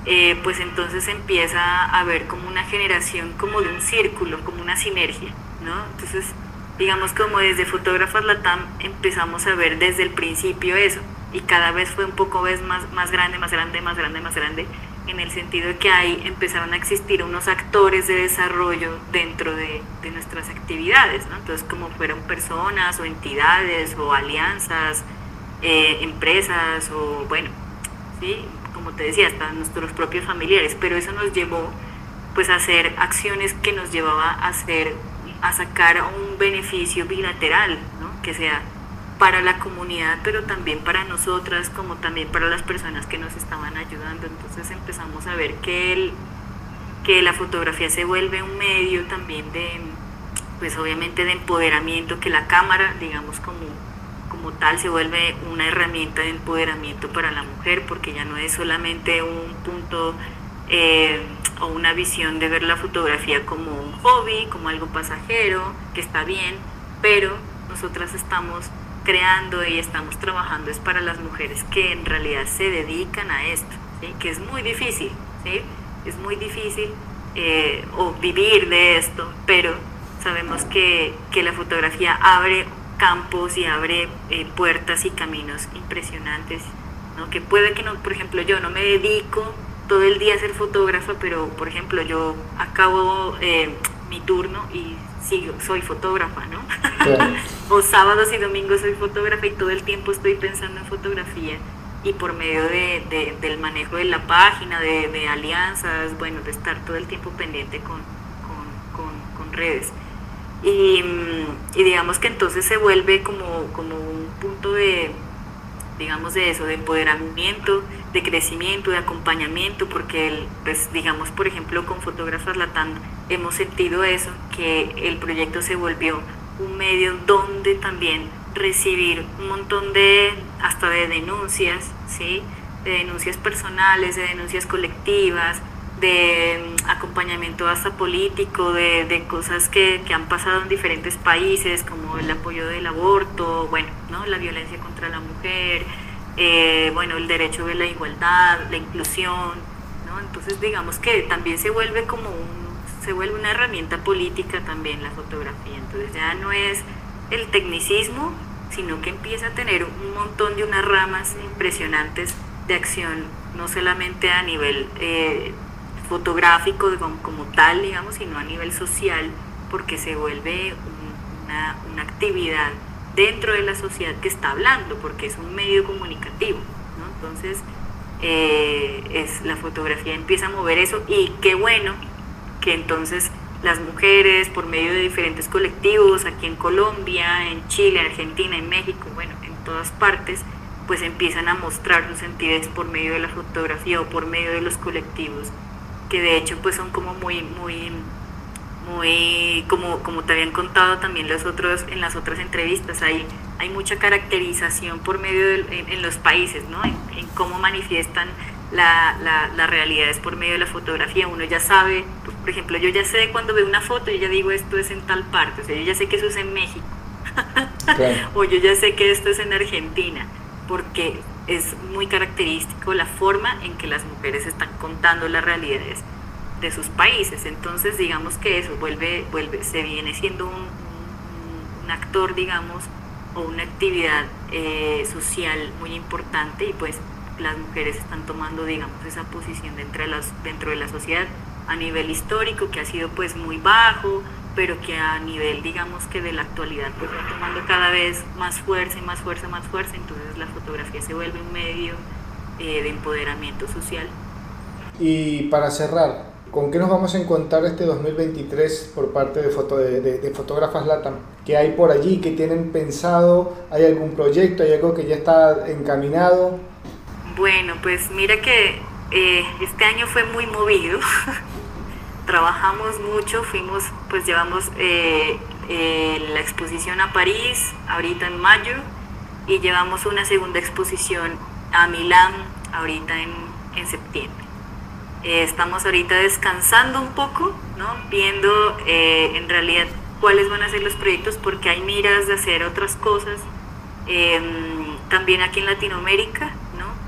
eh, pues entonces empieza a ver como una generación, como de un círculo, como una sinergia, ¿no? Entonces digamos como desde Fotógrafas Latam empezamos a ver desde el principio eso y cada vez fue un poco vez más, más grande, más grande, más grande, más grande, en el sentido de que ahí empezaron a existir unos actores de desarrollo dentro de, de nuestras actividades, ¿no? entonces como fueron personas o entidades o alianzas, eh, empresas o bueno, ¿sí? como te decía, hasta nuestros propios familiares, pero eso nos llevó pues a hacer acciones que nos llevaba a hacer a sacar un beneficio bilateral, ¿no? que sea para la comunidad, pero también para nosotras, como también para las personas que nos estaban ayudando. Entonces empezamos a ver que, el, que la fotografía se vuelve un medio también de, pues obviamente de empoderamiento, que la cámara, digamos como, como tal, se vuelve una herramienta de empoderamiento para la mujer, porque ya no es solamente un punto... Eh, o una visión de ver la fotografía como un hobby, como algo pasajero, que está bien, pero nosotras estamos creando y estamos trabajando es para las mujeres que en realidad se dedican a esto, que es muy difícil, ¿sí? es muy difícil eh, o vivir de esto, pero Sabemos que, que la fotografía abre campos y abre eh, puertas y caminos impresionantes, ¿no? que puede que no, por ejemplo, yo no me dedico todo el día ser fotógrafa, pero por ejemplo yo acabo eh, mi turno y sigo, soy fotógrafa, ¿no? <laughs> o sábados y domingos soy fotógrafa y todo el tiempo estoy pensando en fotografía y por medio de, del manejo de la página, de, alianzas, bueno, de estar todo el tiempo pendiente con, con, redes. Y, y, digamos que entonces se vuelve como, como un punto de, digamos, de eso, de empoderamiento, de crecimiento, de acompañamiento, porque, el, pues, digamos, por ejemplo, con Fotógrafas Latam hemos sentido eso, que el proyecto se volvió un medio donde también recibir un montón de, hasta de denuncias, ¿sí? de denuncias personales, de denuncias colectivas, de mm, acompañamiento hasta político, de, de cosas que, que, han pasado en diferentes países, como el apoyo del aborto, bueno, ¿no? la violencia contra la mujer, eh, bueno, el derecho de la igualdad, la inclusión, ¿no? Entonces digamos que también se vuelve como un, se vuelve una herramienta política también la fotografía, entonces ya no es el tecnicismo, sino que empieza a tener un montón de unas ramas impresionantes de acción, no solamente a nivel eh, fotográfico como, tal, digamos, sino a nivel social, porque se vuelve una, una, actividad dentro de la sociedad que está hablando, porque es un medio comunicativo. Entonces, eh, es, la fotografía empieza a mover eso y qué bueno que entonces las mujeres por medio de diferentes colectivos aquí en Colombia, en Chile, Argentina, en México, bueno, en todas partes, pues empiezan a mostrar sus sentidos por medio de la fotografía o por medio de los colectivos, que de hecho pues son como muy, muy, muy, como, como te habían contado también los otros, en las otras entrevistas, hay, hay mucha caracterización por medio de, en, los países, ¿no? en, en cómo manifiestan la, la, la, realidad es por medio de la fotografía. Uno ya sabe, por ejemplo, yo ya sé cuando veo una foto, yo ya digo esto es en tal parte, o sea, yo ya sé que eso es en México, <laughs> o yo ya sé que esto es en Argentina, porque es muy característico la forma en que las mujeres están contando las realidades de sus países. Entonces, digamos que eso vuelve, vuelve se viene siendo un, un, actor, digamos, o una actividad eh, social muy importante y pues las mujeres están tomando, digamos, esa posición dentro de, las, dentro de la sociedad a nivel histórico, que ha sido pues muy bajo, pero que a nivel, digamos, que de la actualidad, pues va tomando cada vez más fuerza y más fuerza, más fuerza, entonces la fotografía se vuelve un medio eh, de empoderamiento social. Y para cerrar, ¿con qué nos vamos a encontrar este 2023 por parte de, Fotógrafas Latam? ¿Qué hay por allí? ¿Qué tienen pensado? ¿Hay algún proyecto? ¿Hay algo que ya está encaminado? Bueno, pues mira que eh, este año fue muy movido. <laughs> Trabajamos mucho, fuimos, pues llevamos eh, eh, la exposición a París ahorita en mayo y llevamos una segunda exposición a Milán ahorita en septiembre. Estamos ahorita descansando un poco, ¿no? viendo en realidad cuáles van a ser los proyectos porque hay miras de hacer otras cosas em, también aquí en Latinoamérica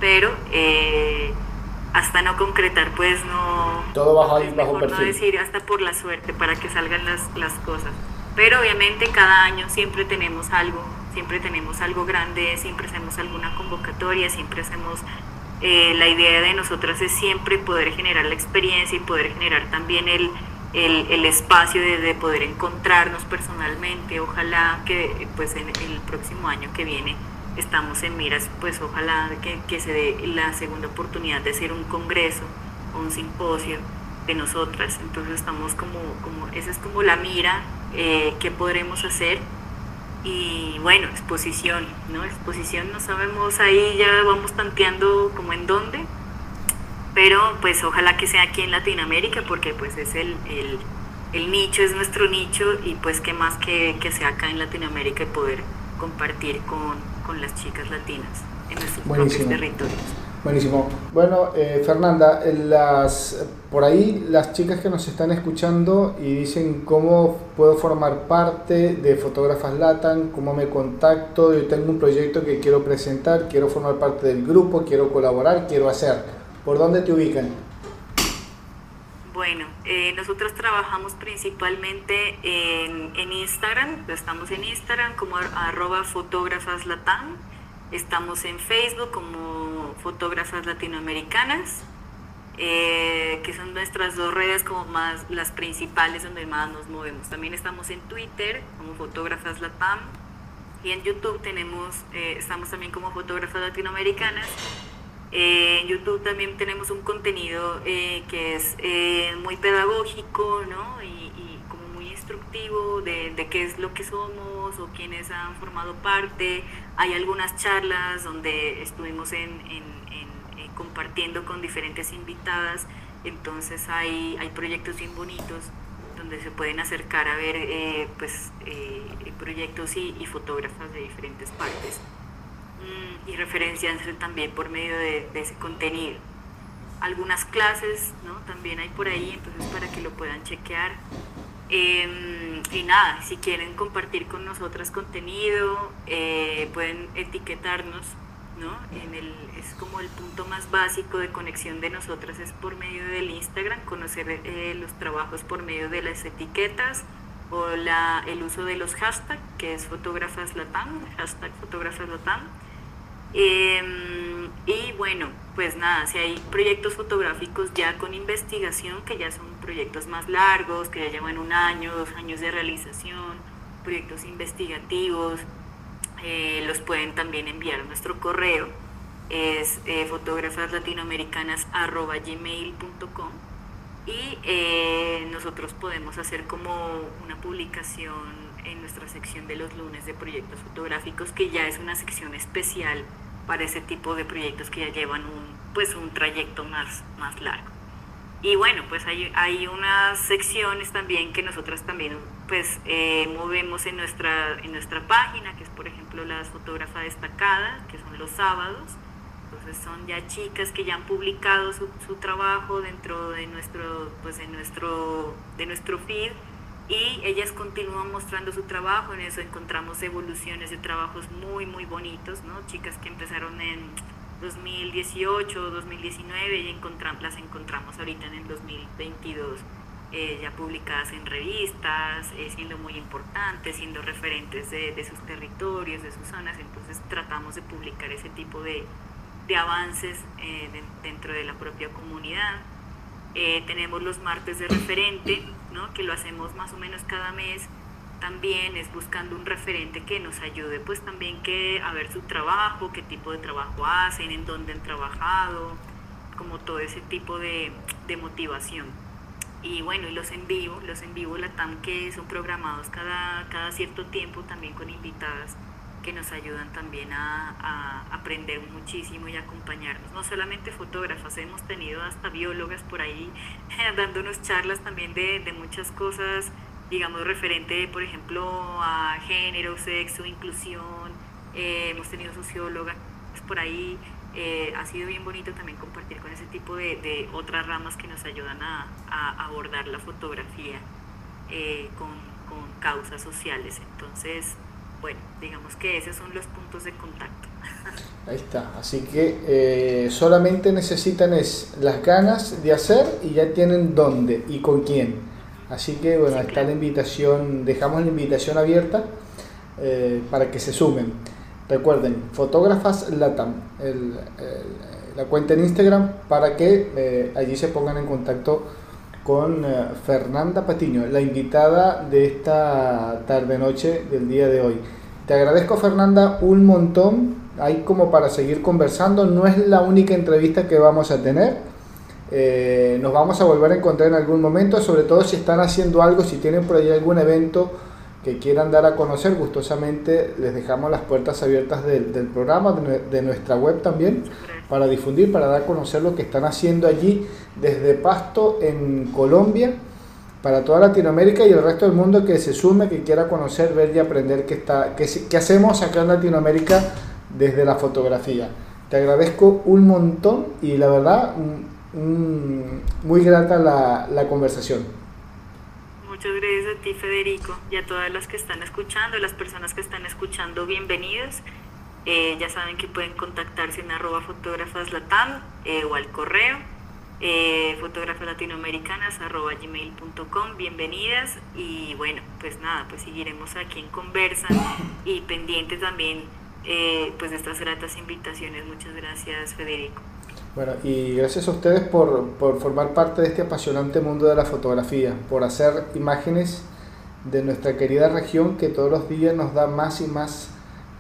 pero eh, hasta no concretar, pues no... Todo bajo ahí, bajo perfil. No decir hasta por la suerte para que salgan las, las cosas. Pero obviamente cada año siempre tenemos algo, siempre tenemos algo grande, siempre hacemos alguna convocatoria, siempre hacemos... Eh, la idea de nosotras es siempre poder generar la experiencia y poder generar también el, el, espacio de, de, poder encontrarnos personalmente. Ojalá que pues en el próximo año que viene estamos en miras, pues ojalá que, que, se dé la segunda oportunidad de hacer un congreso o un simposio de nosotras. Entonces estamos como, como esa es como la mira eh, que podremos hacer. Y bueno, exposición, ¿no? Exposición no sabemos, ahí ya vamos tanteando como en dónde, pero pues ojalá que sea aquí en Latinoamérica porque pues es el, el, el nicho, es nuestro nicho y pues qué más que, que sea acá en Latinoamérica y poder compartir con, con las chicas latinas en nuestros propios territorios. Buenísimo. Bueno, eh, Fernanda, las, por ahí las chicas que nos están escuchando y dicen cómo puedo formar parte de Fotógrafas Latam, cómo me contacto, yo tengo un proyecto que quiero presentar, quiero formar parte del grupo, quiero colaborar, quiero hacer. ¿Por dónde te ubican? Bueno, eh, nosotros trabajamos principalmente en, en, Instagram, estamos en Instagram como arroba fotógrafas latam, estamos en Facebook como fotógrafas latinoamericanas, eh, que son nuestras dos redes como más las principales donde más nos movemos. También estamos en Twitter como fotógrafas latam y en YouTube tenemos, eh, estamos también como fotógrafas latinoamericanas eh, en YouTube también tenemos un contenido eh, que es eh, muy pedagógico ¿no? y, instructivo de, qué es lo que somos o quiénes han formado parte. Hay algunas charlas donde estuvimos en, compartiendo con diferentes invitadas, entonces hay, hay proyectos bien bonitos donde se pueden acercar a ver pues, proyectos y, y fotógrafas de diferentes partes. Mm, y referenciarse también por medio de, ese contenido. Algunas clases ¿no? también hay por ahí, entonces para que lo puedan chequear. Em, y nada, si quieren compartir con nosotras contenido, eh, pueden etiquetarnos, ¿no? En el, es como el punto más básico de conexión de nosotras, es por medio del Instagram, conocer eh, los trabajos por medio de las etiquetas o la, el uso de los hashtags, que es fotógrafas latam, hashtag fotógrafas latam. Em, y bueno, pues nada, si hay proyectos fotográficos ya con investigación, que ya son proyectos más largos, que ya llevan un año, dos años de realización, proyectos investigativos, eh, los pueden también enviar a nuestro correo, es eh, y eh, nosotros podemos hacer como una publicación en nuestra sección de los lunes de proyectos fotográficos, que ya es una sección especial para ese tipo de proyectos que ya llevan un, pues un trayecto más, más largo. Y bueno, pues hay, hay unas secciones también que nosotras también pues eh, movemos en nuestra, en nuestra página, que es por ejemplo las fotógrafas destacadas, que son los sábados. Entonces son ya chicas que ya han publicado su, su trabajo dentro de nuestro, pues de nuestro, de nuestro feed y ellas continúan mostrando su trabajo, en eso encontramos evoluciones de trabajos muy, muy bonitos, ¿no? Chicas que empezaron en 2018, 2019 y encontramos, las encontramos ahorita en el 2022, eh, ya publicadas en revistas, eh, siendo muy importantes, siendo referentes de, de, sus territorios, de sus zonas, entonces tratamos de publicar ese tipo de, de avances eh, dentro de la propia comunidad. tenemos los martes de referente, que lo hacemos más o menos cada mes, también es buscando un referente que nos ayude pues también que a ver su trabajo, qué tipo de trabajo hacen, en dónde han trabajado, como todo ese tipo de, motivación. Y bueno, y los en vivo, los en vivo TAM que son programados cada, cada cierto tiempo también con invitadas que nos ayudan también a, aprender muchísimo y acompañarnos. No solamente fotógrafas, hemos tenido hasta biólogas por ahí <laughs> dándonos charlas también de, muchas cosas, digamos, referente, por ejemplo, a género, sexo, inclusión. Eh, hemos tenido sociólogas por ahí. Eh, ha sido bien bonito también compartir con ese tipo de, otras ramas que nos ayudan a, abordar la fotografía eh, con, con causas sociales. Entonces, bueno, digamos que esos son los puntos de contacto. <laughs> Ahí está, así que eh, solamente necesitan es las ganas de hacer y ya tienen dónde y con quién. Así que bueno, está la invitación, dejamos la invitación abierta eh, para que se sumen. Recuerden, fotógrafas Latam, la cuenta en Instagram para que eh, allí se pongan en contacto con eh, Fernanda Patiño, la invitada de esta tarde-noche del día de hoy. Te agradezco Fernanda un montón, hay como para seguir conversando, no es la única entrevista que vamos a tener, eh, nos vamos a volver a encontrar en algún momento, sobre todo si están haciendo algo, si tienen por ahí algún evento que quieran dar a conocer, gustosamente les dejamos las puertas abiertas del, del programa, de, de nuestra web también para difundir, para dar a conocer lo que están haciendo allí desde Pasto en Colombia, para toda Latinoamérica y el resto del mundo que se sume, que quiera conocer, ver y aprender qué, está, qué, qué hacemos acá en Latinoamérica desde la fotografía. Te agradezco un montón y la verdad, muy grata la, la conversación. Muchas gracias a ti, Federico, y a todas las que están escuchando, las personas que están escuchando, bienvenidos. Eh, ya saben que pueden contactarse en arroba fotógrafas latam eh, o al correo. eh, gmail.com bienvenidas y bueno, pues nada, pues seguiremos aquí en conversa y pendientes también eh, pues de estas gratas invitaciones. Muchas gracias Federico. Bueno, y gracias a ustedes por, por formar parte de este apasionante mundo de la fotografía, por hacer imágenes de nuestra querida región que todos los días nos da más y más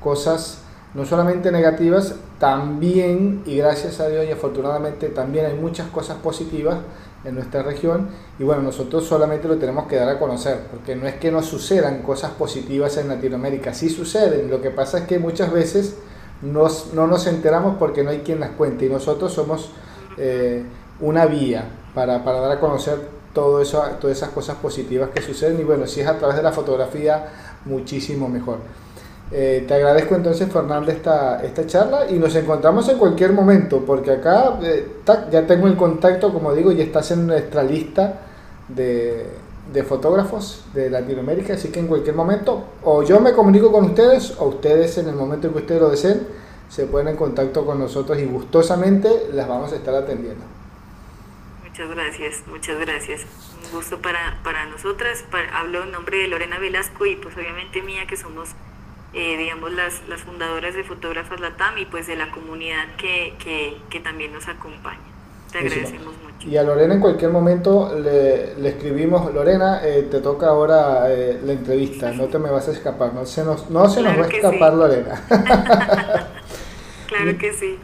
cosas no solamente negativas, también, y gracias a Dios y afortunadamente también hay muchas cosas positivas en nuestra región y bueno, nosotros solamente lo tenemos que dar a conocer, porque no es que no sucedan cosas positivas en Latinoamérica, sí suceden, lo que pasa es que muchas veces no nos enteramos porque no hay quien las cuente. Y nosotros somos eh, una vía para, para, dar a conocer todo eso, todas esas cosas positivas que suceden. Y bueno, si es a través de la fotografía, muchísimo mejor. Eh, te agradezco entonces, Fernanda, esta, esta charla. Y nos encontramos en cualquier momento, porque acá eh, ya tengo el contacto, como digo, y estás en nuestra lista de, de, fotógrafos de Latinoamérica, así que en cualquier momento, o yo me comunico con ustedes, o ustedes en el momento en que ustedes lo deseen, se ponen en contacto con nosotros y gustosamente las vamos a estar atendiendo. Muchas gracias, muchas gracias. Un gusto para, para nosotras. hablo en nombre de Lorena Velasco y pues obviamente mía que somos eh, digamos, las, las fundadoras de Fotógrafas Latam y pues de la comunidad que, que, también nos acompaña. Te agradecemos mucho. Y a Lorena en cualquier momento le, le escribimos, Lorena, eh, te toca ahora eh, la entrevista, no te me vas a escapar, no se nos, no se nos va a escapar Lorena. <laughs> <laughs> claro que sí.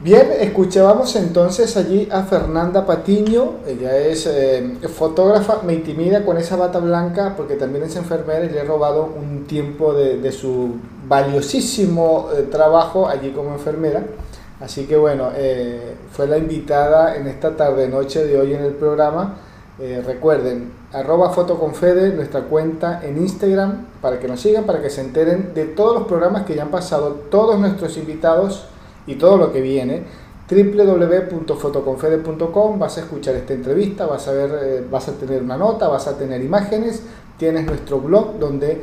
Bien, escuchábamos entonces allí a Fernanda Patiño, ella es eh, fotógrafa, me intimida con esa bata blanca porque también es enfermera y le he robado un tiempo de, su valiosísimo eh, trabajo allí como enfermera. Así que bueno, eh, fue la invitada en esta tarde-noche de hoy en el programa. recuerden, arroba fotoconfede, nuestra cuenta en Instagram, para que nos sigan, para que se enteren de todos los programas que ya han pasado todos nuestros invitados y todo lo que viene www.fotoconfede.com vas a escuchar esta entrevista, vas a ver, eh, vas a tener una nota, vas a tener imágenes, tienes nuestro blog donde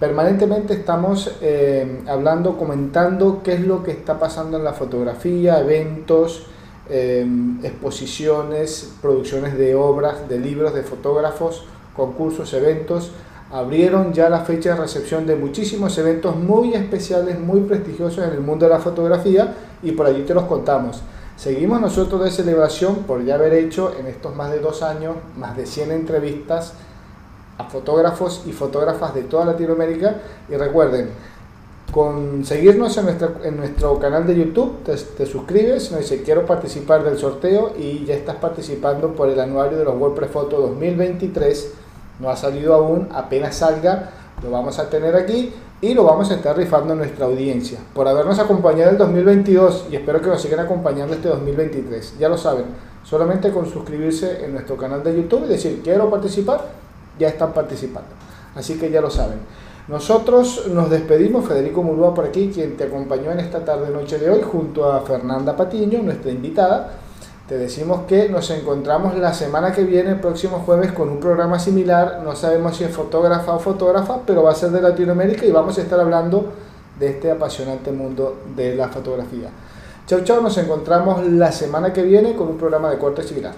permanentemente estamos eh, hablando, comentando qué es lo que está pasando en la fotografía, eventos, eh, exposiciones, producciones de obras, de libros, de fotógrafos, concursos, eventos abrieron ya la fecha de recepción de muchísimos eventos muy especiales, muy prestigiosos en el mundo de la fotografía y por allí te los contamos. Seguimos nosotros de celebración por ya haber hecho en estos más de dos años más de 100 entrevistas a fotógrafos y fotógrafas de toda Latinoamérica y recuerden, con seguirnos en, en nuestro canal de YouTube, te, te suscribes, nos dice quiero participar del sorteo y ya estás participando por el anuario de los WordPress Photo 2023 no ha salido aún, apenas salga, lo vamos a tener aquí y lo vamos a estar rifando a nuestra audiencia. Por habernos acompañado el 2022 y espero que nos sigan acompañando este 2023. Ya lo saben, solamente con suscribirse en nuestro canal de YouTube y decir quiero participar, ya están participando. Así que ya lo saben. Nosotros nos despedimos, Federico Murúa por aquí, quien te acompañó en esta tarde noche de hoy, junto a Fernanda Patiño, nuestra invitada. Te decimos que nos encontramos la semana que viene, el próximo jueves, con un programa similar. No sabemos si es fotógrafa o fotógrafa, pero va a ser de Latinoamérica y vamos a estar hablando de este apasionante mundo de la fotografía. Chau, chau, nos encontramos la semana que viene con un programa de corte similar.